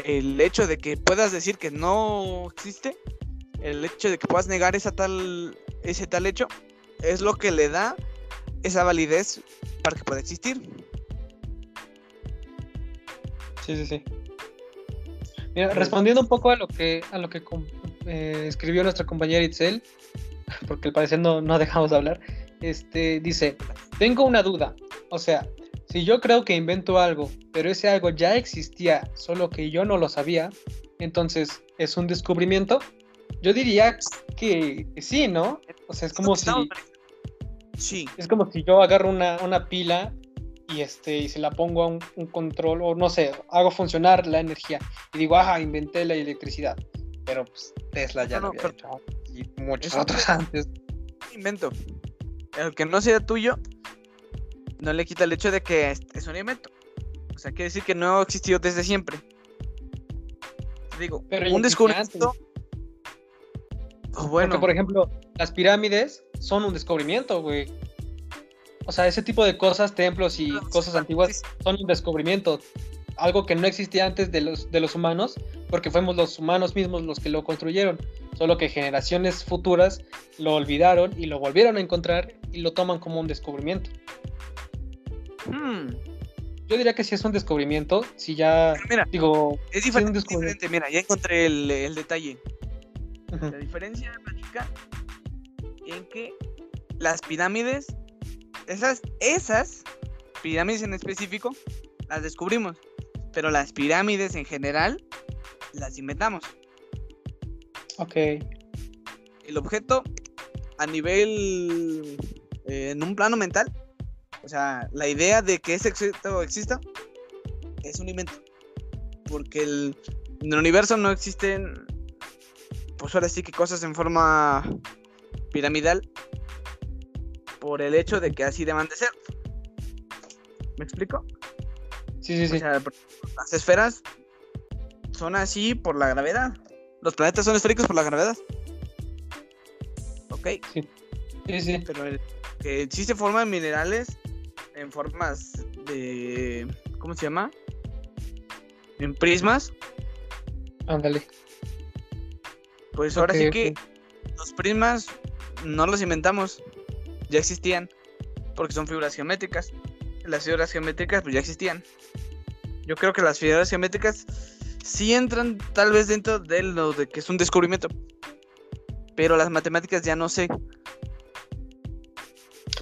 el hecho de que puedas decir que no existe, el hecho de que puedas negar esa tal, ese tal hecho, es lo que le da esa validez para que pueda existir. Sí, sí, sí. Mira, respondiendo un poco a lo que, a lo que eh, escribió nuestra compañera Itzel, porque al parecer no, no dejamos de hablar, este, dice, tengo una duda, o sea, si yo creo que invento algo, pero ese algo ya existía, solo que yo no lo sabía, entonces, ¿es un descubrimiento? Yo diría que, que sí, ¿no? O sea, es como si... Sí, Es como si yo agarro una, una pila y este y se la pongo a un, un control o no sé, hago funcionar la energía y digo, ajá, inventé la electricidad. Pero pues Tesla ya No, lo había hecho y muchos otros antes. invento. El que no sea tuyo no le quita el hecho de que es, un invento. O sea, quiere decir que no ha existido desde siempre. Te Digo, Pero un descubrimiento. Pues bueno, Porque por ejemplo, las pirámides son un descubrimiento, güey. O sea, ese tipo de cosas, templos y Pero, cosas antiguas son un descubrimiento. Algo que no existía antes de los, de los humanos, porque fuimos los humanos mismos los que lo construyeron. Solo que generaciones futuras lo olvidaron y lo volvieron a encontrar y lo toman como un descubrimiento. hmm, Yo diría que sí es un descubrimiento, si ya pero mira, digo, es sí, un diferente. Mira, ya encontré el, el detalle. La diferencia radica en que las pirámides, esas, esas pirámides en específico, las descubrimos. Pero las pirámides en general, las inventamos. ok, el objeto a nivel eh, en un plano mental o sea la idea de que ese objeto exista es un invento porque el, en el universo no existen pues ahora sí que cosas en forma piramidal por el hecho de que así deban de ser ¿me explico? sí, sí, sí. O sea, las esferas son así por la gravedad los planetas son esféricos por la gravedad ok sí, sí. pero el- que sí se forman minerales en formas de ¿cómo se llama? en prismas Ándale. pues ahora sí que los prismas no los inventamos ya existían porque son figuras geométricas. Las figuras geométricas pues ya existían. Yo creo que las figuras geométricas sí entran tal vez dentro de lo de que es un descubrimiento pero las matemáticas ya no sé.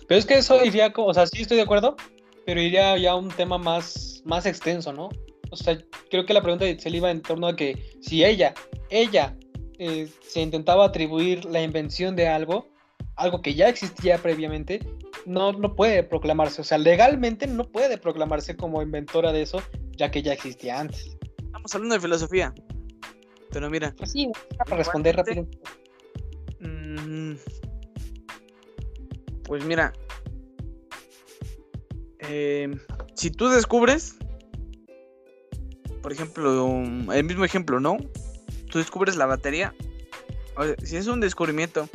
Pero es que eso iría, o sea, sí estoy de acuerdo, pero iría ya a un tema más, más extenso, ¿no? O sea, creo que la pregunta de Itzel iba en torno a que si ella, ella, eh, se intentaba atribuir la invención de algo, algo que ya existía previamente, no, no puede proclamarse, o sea, legalmente no puede proclamarse como inventora de eso, ya que ya existía antes. estamos hablando de filosofía pero mira Pues sí, para responder rápido. Mm, Pues mira, eh, si tú descubres, por ejemplo, el mismo ejemplo, ¿no? Tú descubres la batería. o sea, si es un descubrimiento,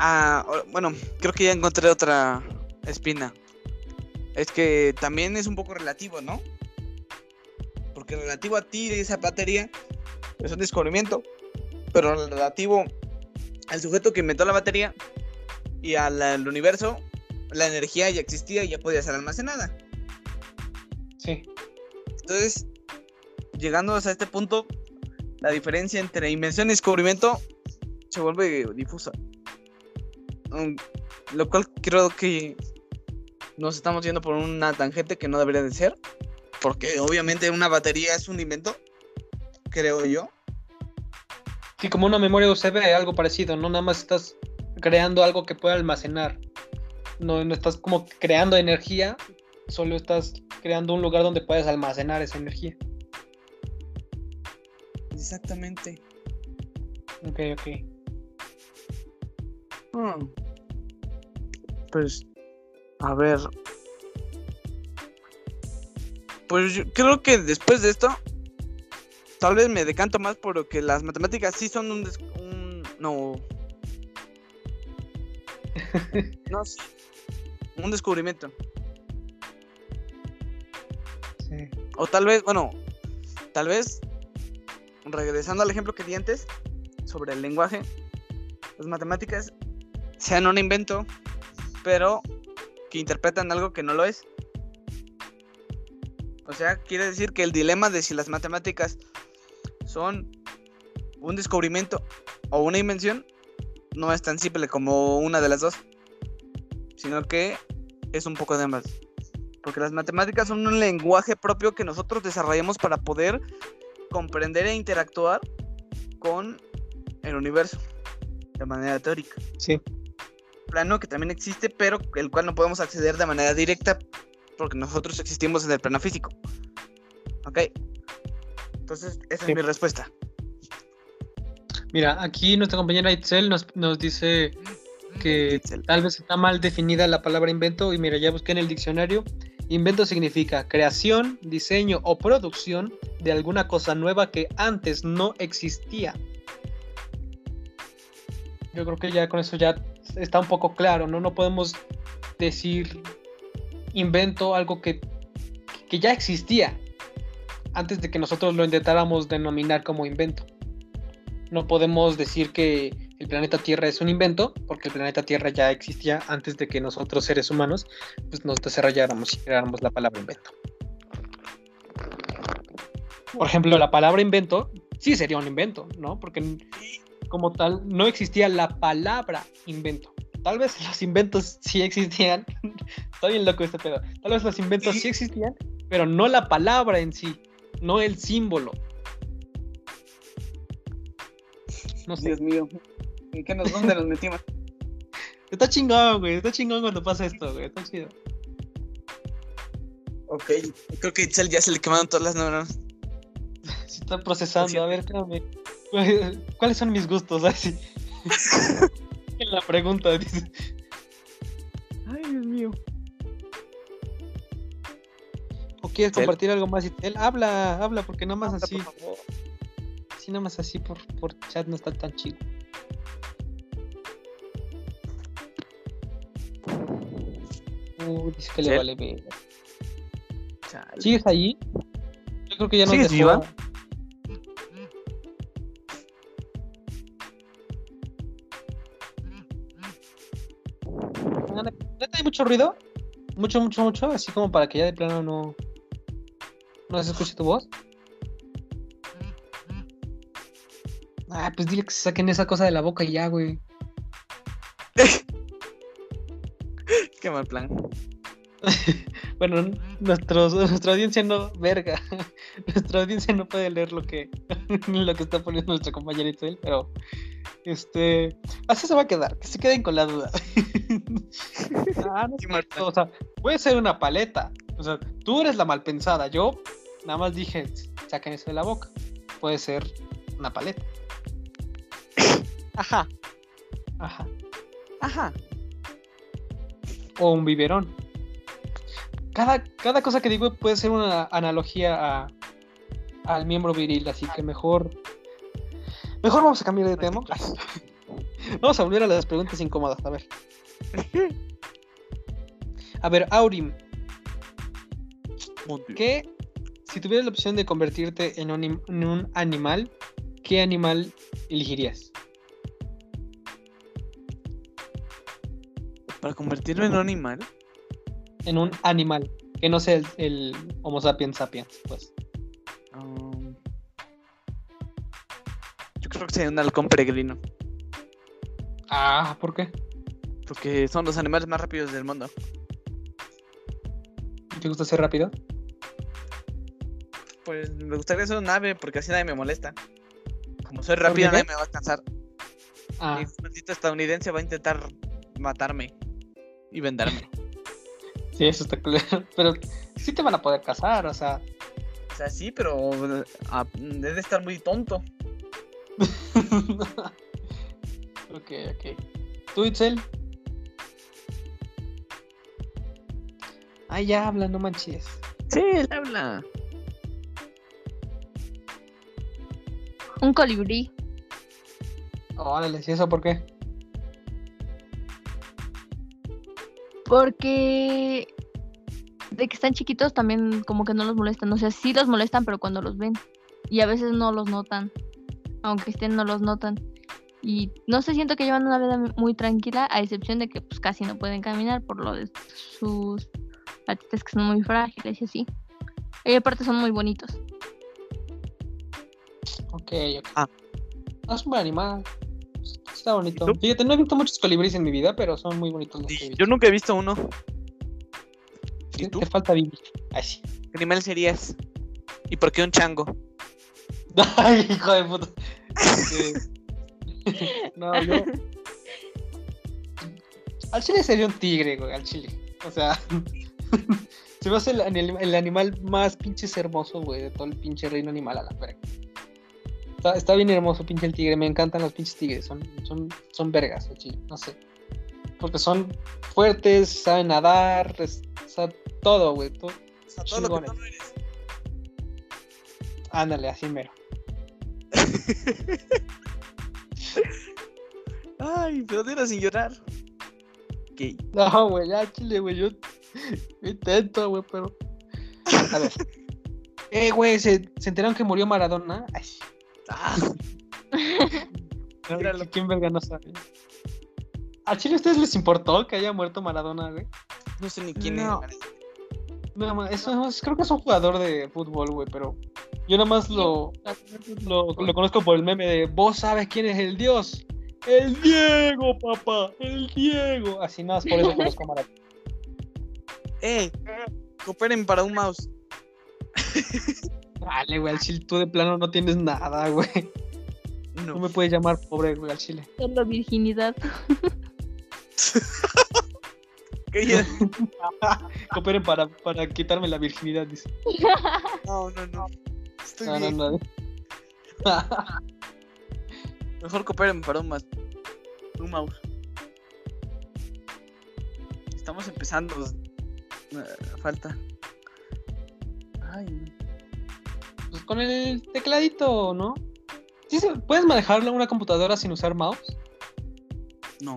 ah, bueno, creo que ya encontré otra espina. Es que también es un poco relativo, ¿no? Porque relativo a ti esa batería es un descubrimiento, pero relativo al sujeto que inventó la batería y al, al universo, la energía ya existía y ya podía ser almacenada. Sí, Entonces, llegando hasta este punto, la diferencia entre invención y descubrimiento se vuelve difusa. Mm, Lo cual creo que nos estamos yendo por una tangente que no debería de ser. Porque obviamente una batería es un invento, creo yo. sí, como una memoria USB, algo parecido, no nada más estás creando algo que pueda almacenar. No, no estás como creando energía, solo estás creando un lugar donde puedes almacenar esa energía. Exactamente. Ok, ok. Hmm. Pues, a ver. Pues yo creo que después de esto, tal vez me decanto más por que las matemáticas sí son un... des- un- no. no, sí. Un descubrimiento. Sí. O tal vez, bueno, tal vez, regresando al ejemplo que di antes, sobre el lenguaje, las matemáticas sean un invento, pero que interpretan algo que no lo es. O sea, quiere decir que el dilema de si las matemáticas son un descubrimiento o una invención no es tan simple como una de las dos, sino que es un poco de ambas. Porque las matemáticas son un lenguaje propio que nosotros desarrollamos para poder comprender e interactuar con el universo de manera teórica. Sí. Plano que también existe, pero el cual no podemos acceder de manera directa porque nosotros existimos en el plano físico. ¿Ok? Entonces, esa Sí. es mi respuesta. Mira, aquí nuestra compañera Itzel nos, nos dice que Itzel. tal vez está mal definida la palabra invento y mira, ya busqué en el diccionario. Invento significa creación, diseño o producción de alguna cosa nueva que antes no existía. Yo creo que ya con eso ya está un poco claro, ¿no? No podemos decir invento algo que, que ya existía antes de que nosotros lo intentáramos denominar como invento. No podemos decir que el planeta Tierra es un invento, porque el planeta Tierra ya existía antes de que nosotros seres humanos pues, nos desarrolláramos y creáramos la palabra invento. Por ejemplo, la palabra invento sí sería un invento, ¿no? Porque como tal no existía la palabra invento. Tal vez los inventos sí existían. Estoy bien loco este pedo. Tal vez los inventos sí existían, pero no la palabra en sí, no el símbolo. No sé. Dios mío. ¿En qué nos, dónde nos metimos? Está chingón, güey. Está chingón cuando pasa esto, güey. Está chido. Ok. Creo que a Itzel ya se le quemaron todas las neuronas. Se está procesando. A ver, espérame. ¿Cuáles son mis gustos? Así. en la pregunta dice. Ay, Dios mío. ¿O quieres compartir algo más? Él habla, habla, porque nada más Habla, así. por favor. Sí, nada más así por, por chat no está tan chido. Uh, dice que le Itzel. vale. Chale. ¿Sigues ahí? Yo creo que ya nos ¿Sigues viva? ¿Neta hay mucho ruido? Mucho, mucho, mucho, así como para que ya de plano no, no se escuche tu voz. Ah, pues dile que se saquen esa cosa de la boca y ya, güey. Mal plan. Bueno, nuestros, nuestra audiencia no, verga. Nuestra audiencia no puede leer lo que, lo que está poniendo nuestra compañera Itzel, pero este, así se va a quedar, que se queden con la duda. ah, no o sea, puede ser una paleta. O sea, tú eres la mal pensada. Yo nada más dije, saquen eso de la boca. Puede ser una paleta. Ajá. Ajá. Ajá. O un biberón. Cada, cada cosa que digo puede ser una analogía a, al miembro viril, así que mejor. Mejor vamos a cambiar de tema. Vamos a volver a las preguntas incómodas, a ver. A ver, Aurim, ¿qué si tuvieras la opción de convertirte en un, im- en un animal, qué animal elegirías? Para convertirlo en un animal. En un animal, que no sea el, el Homo sapiens sapiens, pues. um, yo creo que sería un halcón peregrino. Ah, ¿por qué? Porque son los animales más rápidos del mundo. ¿Te gusta ser rápido? Pues me gustaría ser un ave porque así nadie me molesta. Como soy rápido, nadie me va a alcanzar. Ah, un maldito estadounidense va a intentar matarme y venderme. sí, eso está claro. Pero sí te van a poder casar, o sea. o sea, sí, pero ah, debe estar muy tonto. ok, ok. ¿Tú, Itzel? Ay, ya habla, no manches. Sí, él habla. Un colibrí. Órale, ¿y eso por qué? Porque de que están chiquitos también como que no los molestan. O sea, sí los molestan, pero cuando los ven. Y a veces no los notan. Aunque estén, no los notan. Y no se siento que llevan una vida muy tranquila, a excepción de que pues casi no pueden caminar por lo de sus patitas que son muy frágiles y así. Y aparte son muy bonitos. Ok, ok. Ah. Es buen animal. Está bonito. Fíjate, no he visto muchos colibríes en mi vida, pero son muy bonitos los Sí, yo nunca he visto uno. ¿Y Te- tú? Te falta vivir. Ay, sí. ¿Qué animal serías? ¿Y por qué un chango? Ay, hijo de puta. No, yo. Al chile sería un tigre, güey, al chile. O sea, se me hace el, el animal más pinches hermoso, güey, de todo el pinche reino animal a la verga. Está, está bien hermoso, pinche el tigre. Me encantan los pinches tigres. Son, son, son vergas. No sé. Porque son fuertes, saben nadar, es- o sea, todo, güey. todo- O sea, todo lo que tú no eres. Ándale, así mero. Ay, pero dilo sin llorar. Ok. No, güey, ya chile, güey, yo intento, güey, pero... A ver. Eh, güey, ¿se, ¿se enteraron que murió Maradona? Ay. Ah, No. ¿Quién verga no sabe? ¿A Chile a ustedes les importó que haya muerto Maradona, güey? no sé ni quién No. es. No, eso es- creo que es un jugador de fútbol, güey, pero yo nada más lo, lo, lo conozco por el meme de vos sabes quién es el dios. El Diego, papá, el Diego. Así nada más por eso conozco a Maradona. Eh, cooperen para un mouse. Dale, güey, al chile tú de plano no tienes nada, güey. No. No me puedes llamar pobre, güey, al chile. Solo virginidad. Ya- Cooperen para, para quitarme la virginidad, dice. No, no, no. Estoy No, bien. no. Mejor cooperen para un más. Un mouse. Estamos empezando. Eh, falta. Ay, no. Con el tecladito, ¿no? ¿Sí se- ¿Puedes manejar una computadora sin usar mouse? no,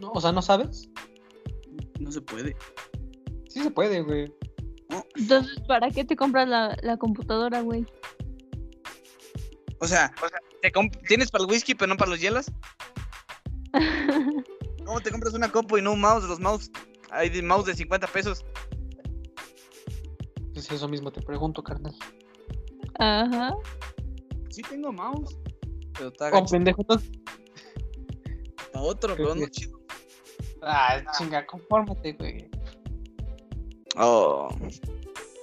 No, o sea, ¿no sabes? no se puede. Sí se puede, güey. Entonces, ¿para qué te compras la, la computadora, güey? O sea, ¿te comp- ¿tienes para el whisky pero no para los hielos? ¿Cómo te compras una compu y no un mouse? Los mouse. Hay de mouse de 50 pesos. Pues eso mismo te pregunto, carnal. Ajá. Sí tengo mouse. Pero está Oh, agacho pendejo, entonces. para otro, pero no chido. Ah, chinga, confórmate, güey. Oh.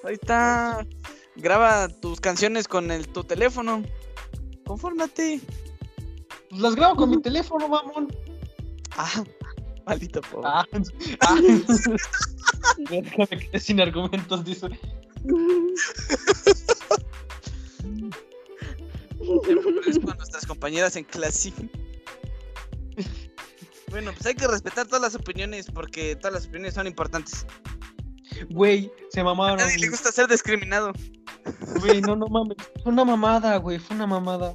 Ahí está. Graba tus canciones con el, tu teléfono. Confórmate. Pues las grabo con mi teléfono, mamón. Ah, maldito pobre. Ah, ah. Quedé sin argumentos, dice. Es con nuestras compañeras en clase. Bueno, pues hay que respetar todas las opiniones porque todas las opiniones son importantes. Güey, se A mamaron. nadie le gusta ser discriminado. Güey, no, no mames. Fue una mamada, güey. Fue una mamada.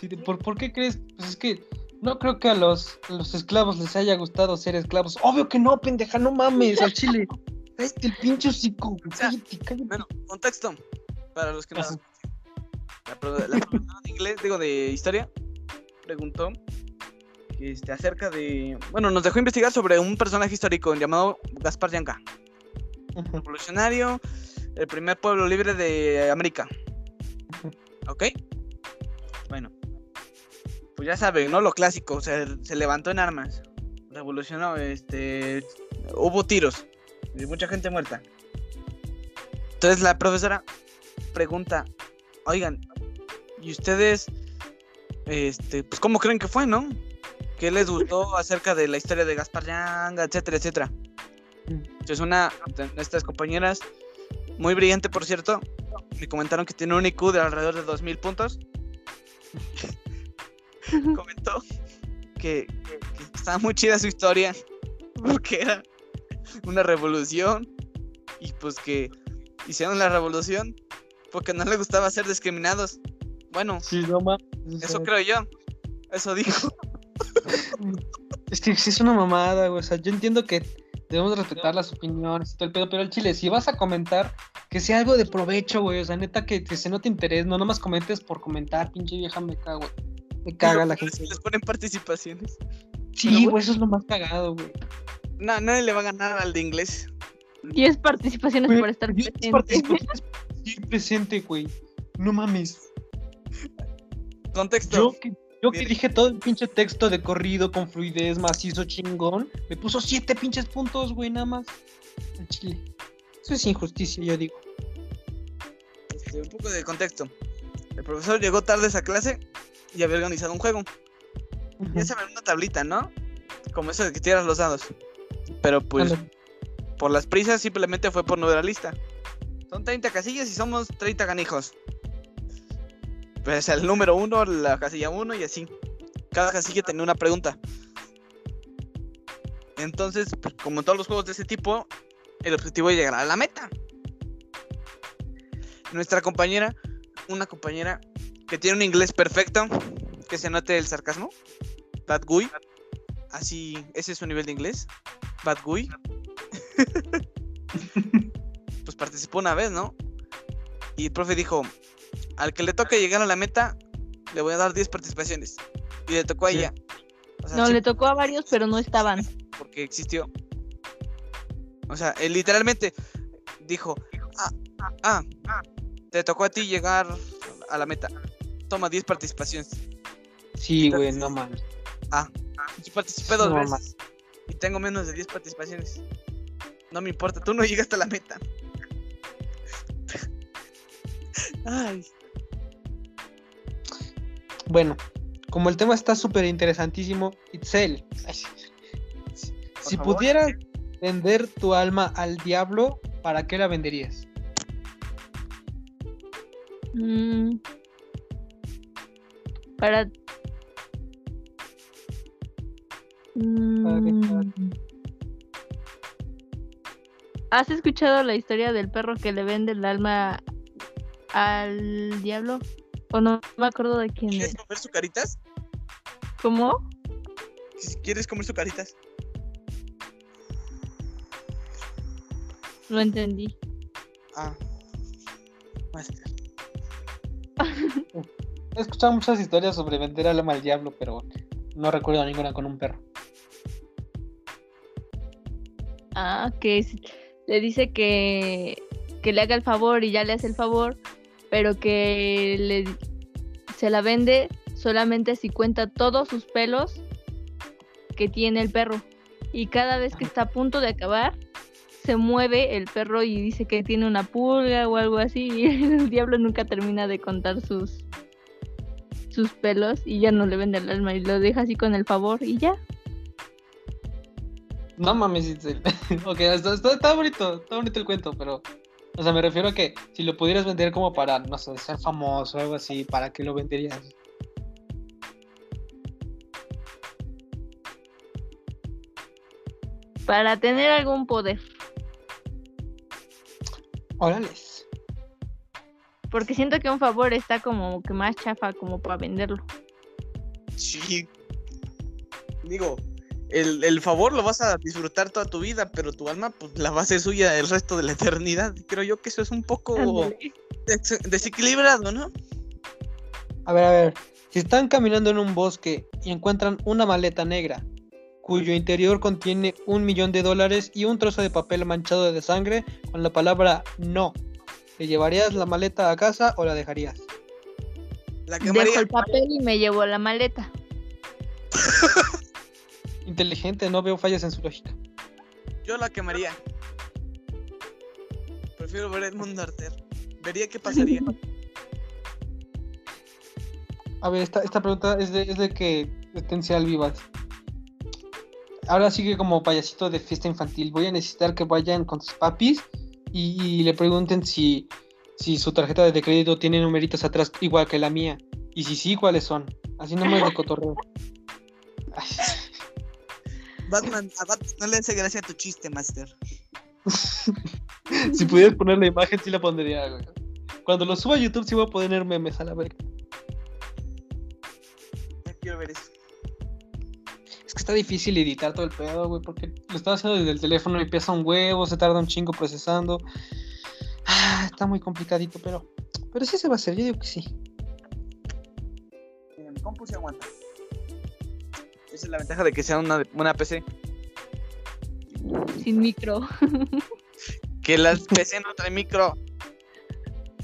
Sí, ¿por, ¿Por qué crees? Pues es que no creo que a los, a los esclavos les haya gustado ser esclavos. Obvio que no, pendeja, no mames, al chile. Cállate el pinche hocico, Cállate, cállate. Bueno, contexto. Para los que no. La, pro- la profesora de inglés, digo, de historia, preguntó este, acerca de. Bueno, nos dejó investigar sobre un personaje histórico llamado Gaspar Yanca. Revolucionario, el primer pueblo libre de América. ¿Ok? Bueno. Pues ya saben, ¿no? Lo clásico, se, se levantó en armas, revolucionó, este, hubo tiros y mucha gente muerta. Entonces la profesora pregunta, oigan, ¿y ustedes, este, pues cómo creen que fue, no? ¿Qué les gustó acerca de la historia de Gaspar Yanga, etcétera, etcétera? Es una de nuestras compañeras, muy brillante por cierto, me comentaron que tiene un IQ de alrededor de 2000 puntos. Comentó que, que estaba muy chida su historia, porque era una revolución y pues que hicieron la revolución porque no le gustaba ser discriminados. Bueno, Sí, no mames. o eso creo yo. Eso dijo. Es que sí es una mamada, güey. O sea, yo entiendo que debemos respetar las opiniones y todo el pedo, pero el chile, si vas a comentar, que sea algo de provecho, güey, o sea, neta, que, que se note interés, no nomás comentes por comentar, pinche vieja, me cago, me caga la gente. Les ponen participaciones. Sí, güey, eso es lo más cagado, güey. No, nadie le va a ganar al de inglés. 10 participaciones Güey, por estar presente. presente, güey. No mames. Contexto. Yo que, yo que dije todo el pinche texto de corrido con fluidez, macizo, chingón, me puso siete pinches puntos, güey, nada más. Al chile. Eso es injusticia, yo digo. Este, un poco de contexto. El profesor llegó tarde a esa clase y había organizado un juego. Ya saben, una tablita, ¿no? Como eso de que tiras los dados. Pero pues, por las prisas simplemente fue por no ver la lista. Son 30 casillas y somos 30 ganijos. Pues el número uno, la casilla uno y así. Cada casilla tenía una pregunta. Entonces, pues, como en todos los juegos de ese tipo, el objetivo es llegar a la meta. Nuestra compañera, una compañera que tiene un inglés perfecto, que se note el sarcasmo. Bad Guy. Así, ese es su nivel de inglés. Bad Guy. participó una vez, ¿no? Y el profe dijo, al que le toque llegar a la meta, le voy a dar 10 participaciones. Y le tocó a Sí. ella. O sea, No, sí, le tocó a varios, pero no estaban. porque existió. O sea, él literalmente dijo, ah, ah, ah, te tocó a ti llegar a la meta. Toma 10 participaciones. Sí, güey, no mames. Ah, yo participé dos No, veces. Y tengo menos de 10 participaciones. No me importa, tú no llegaste a la meta. Ay, Bueno, como el tema está súper interesantísimo, Itzel, si, favor. pudieras vender tu alma al diablo, ¿para qué la venderías? Mm. Para. Para que- Mm. ¿Has escuchado la historia del perro que le vende el alma al diablo? O no me acuerdo de quién ¿quieres es. comer su caritas? ¿Cómo? ¿Quieres comer su caritas? No entendí. Ah. He escuchado muchas historias sobre vender alma al diablo, pero no recuerdo ninguna con un perro. Ah, que es- le dice que, que le haga el favor y ya le hace el favor, pero que le, se la vende solamente si cuenta todos sus pelos que tiene el perro. Y cada vez que está a punto de acabar, se mueve el perro y dice que tiene una pulga o algo así. Y el diablo nunca termina de contar sus, sus pelos y ya no le vende el alma y lo deja así con el favor y ya. No mames, ok, está, está- está bonito, está bonito el cuento, pero. O sea, me refiero a que si lo pudieras vender como para, no sé, ser famoso o algo así, ¿para qué lo venderías? Para tener algún poder. Órales. Porque siento que un favor está como que más chafa como para venderlo. Sí. Digo, el, el favor lo vas a disfrutar toda tu vida, pero tu alma pues la va a ser suya el resto de la eternidad. Creo yo que eso es un poco des- desequilibrado, ¿no? A ver, a ver. Si están caminando en un bosque y encuentran una maleta negra, cuyo interior contiene un millón de dólares y un trozo de papel manchado de sangre con la palabra no, ¿te llevarías la maleta a casa o la dejarías? La Dejo el papel y me llevo la maleta. Inteligente, no veo fallas en su lógica. Yo la quemaría. Prefiero ver el mundo arder. Vería qué pasaría. A ver, esta, esta pregunta es de, es de que Esencial Vivas. Ahora sigue como payasito de fiesta infantil. Voy a necesitar que vayan con sus papis y, y le pregunten si, si su tarjeta de crédito tiene numeritos atrás igual que la mía. Y si sí, ¿cuáles son? Así nomás de cotorreo. Ay, Batman, a Batman no le hace gracia tu chiste, Master. si pudieras poner la imagen, sí la pondría. güey. Cuando lo suba a YouTube, sí voy a poner memes a la verga. Ya quiero ver eso. Es que está difícil editar todo el pedo, güey, porque lo estaba haciendo desde el teléfono y pesa un huevo, se tarda un chingo procesando. Ah, está muy complicadito, pero, pero sí se va a hacer, yo digo que sí. En mi compu se aguanta. Esa es la ventaja de que sea una, una PC. Sin micro. Que las PC no traen micro.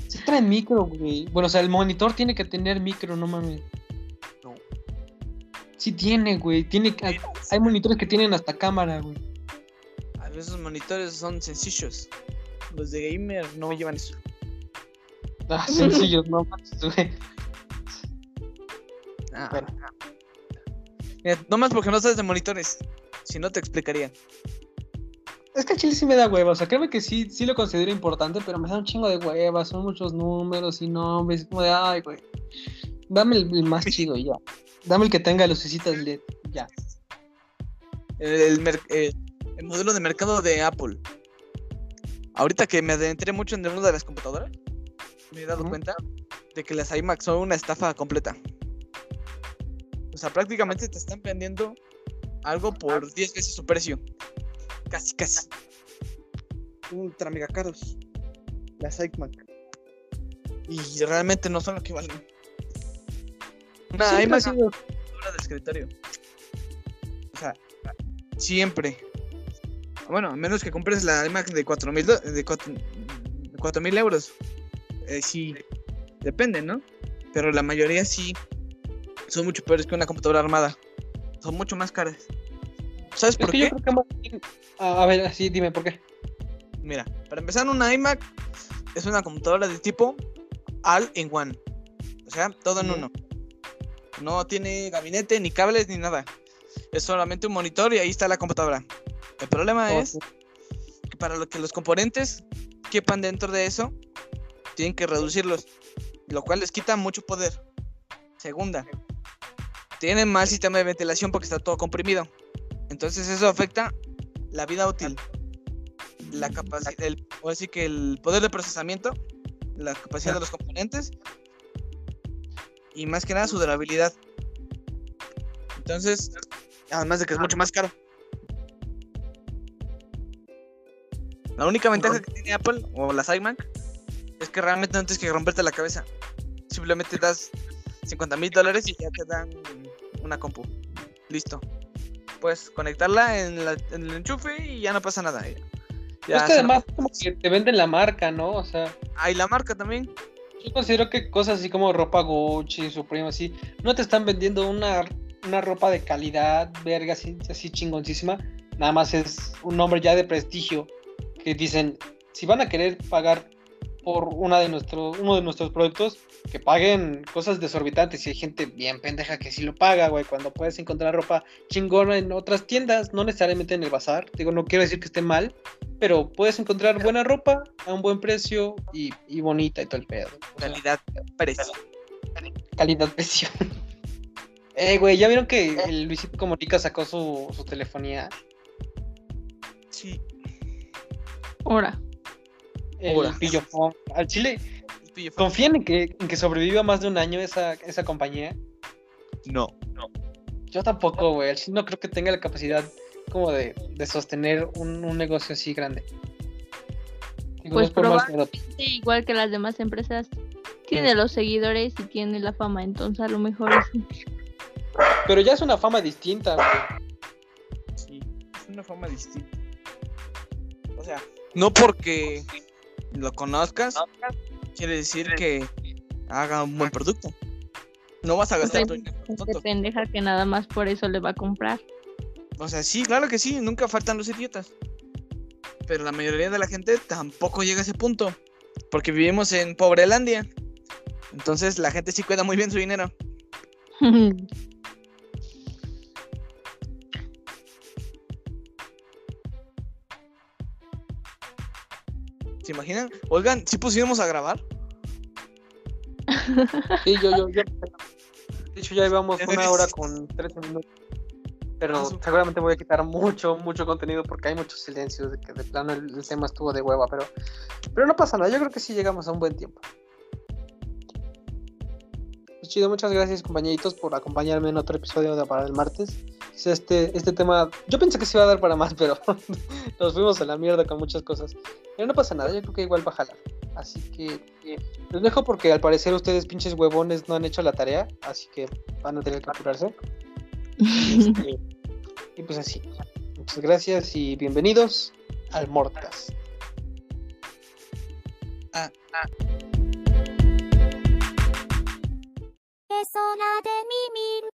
Sí traen micro, güey. Bueno, o sea, el monitor tiene que tener micro, no mames. No. Sí tiene, güey. Tiene, hay, hay monitores que tienen hasta cámara, güey. A veces los monitores son sencillos. Los de gamer no llevan eso. Ah, sencillos, no manches, güey. Ah. Mira, nomás porque no sabes de monitores. Si no te explicaría. Es que el chile sí me da hueva, o sea, créeme que sí, sí lo considero importante, pero me da un chingo de hueva, son muchos números y nombres, es como de, ay, güey, dame el, el más chido y ya, dame el que tenga lucecitas LED, ya. El, el mer- eh, el modelo de mercado de Apple. Ahorita que me adentré mucho en el mundo de las computadoras, me he dado cuenta de que las iMac son una estafa completa. O sea, prácticamente te están vendiendo algo por 10 veces su precio. Casi, casi. Ultra mega caros. Las iMac. Y realmente no son lo que valen. Una Siempre ha iMac sido- de escritorio. O sea, siempre. Bueno, a menos que compres la iMac de 4000 do- de 4000 euros. Eh, sí, depende, ¿no? Pero la mayoría sí son mucho peores que una computadora armada. Son mucho más caras. ¿Sabes Es por qué? yo creo que más bien- a, ver, sí, dime por qué. Mira, para empezar, una iMac es una computadora de tipo all-in-one. O sea, todo en uno. No tiene gabinete, ni cables, ni nada. Es solamente un monitor y ahí está la computadora. El problema Oh, es que para lo que los componentes quepan dentro de eso, tienen que reducirlos, lo cual les quita mucho poder. Segunda, tienen mal sistema de ventilación porque está todo comprimido. Entonces eso afecta la vida útil, la capacidad, el, o así que el poder de procesamiento, la capacidad de los componentes y más que nada su durabilidad. Entonces, además de que es mucho más caro. La única ventaja que tiene Apple o las iMac es que realmente no tienes que romperte la cabeza. Simplemente das 50 mil dólares y ya te dan una compu. Listo. Puedes conectarla en, la- en el enchufe y ya no pasa nada. Ya, es que además como que te venden la marca, ¿no? O sea, Ah, y la marca también. yo considero que cosas así como ropa Gucci, Supreme, así, no te están vendiendo una, una ropa de calidad, verga, así, así chingoncísima. Nada más es un nombre ya de prestigio que dicen, si van a querer pagar por una de nuestros, uno de nuestros productos, que paguen cosas desorbitantes. Y hay gente bien pendeja que sí lo paga, güey, cuando puedes encontrar ropa chingona en otras tiendas, no necesariamente en el bazar. Digo, no quiero decir que esté mal, pero puedes encontrar buena ropa a un buen precio y, y bonita y todo el pedo. O sea, Calidad, precio. calidad-precio. eh, güey, ¿ya vieron que el Luisito Comunica sacó su, su telefonía? Sí. Ahora. El Ahora. pillofón. Al chile, ¿confían en que, en que sobreviva más de un año esa, esa compañía? No. Yo tampoco, güey. Al chile no creo que tenga la capacidad como de, de sostener un, un negocio así grande. Digo, Pues no es por mal probablemente igual que las demás empresas, tiene los seguidores y tiene la fama, entonces a lo mejor es Pero ya es una fama distinta, güey. Sí, es una forma distinta. O sea, no porque lo conozcas, quiere decir que haga un buen producto. No vas a gastar sea, tu dinero tonto. pendeja que nada más por eso le va a comprar. O sea, sí, claro que sí, nunca faltan los idiotas. Pero la mayoría de la gente tampoco llega a ese punto. Porque vivimos en Pobrelandia. Entonces la gente sí cuida muy bien su dinero. ¿Se imaginan? Oigan, si pusiéramos a grabar. Sí, yo, yo, yo. De hecho, ya llevamos una hora con 13 minutos. Pero Ah, seguramente voy a quitar mucho, mucho contenido porque hay muchos silencios de que de plano el, el tema estuvo de hueva, pero, pero no pasa nada, yo creo que sí llegamos a un buen tiempo. Pues chido, muchas gracias compañeritos por acompañarme en otro episodio de Para el Martes. este, este tema, yo pensé que se iba a dar para más, pero nos fuimos a la mierda con muchas cosas. Pero no pasa nada, yo creo que igual va a jalar. Así que eh, los dejo porque al parecer ustedes pinches huevones no han hecho la tarea, así que van a tener que apurarse. Este, y pues así. Muchas gracias y bienvenidos al Mordcast. Es 空で耳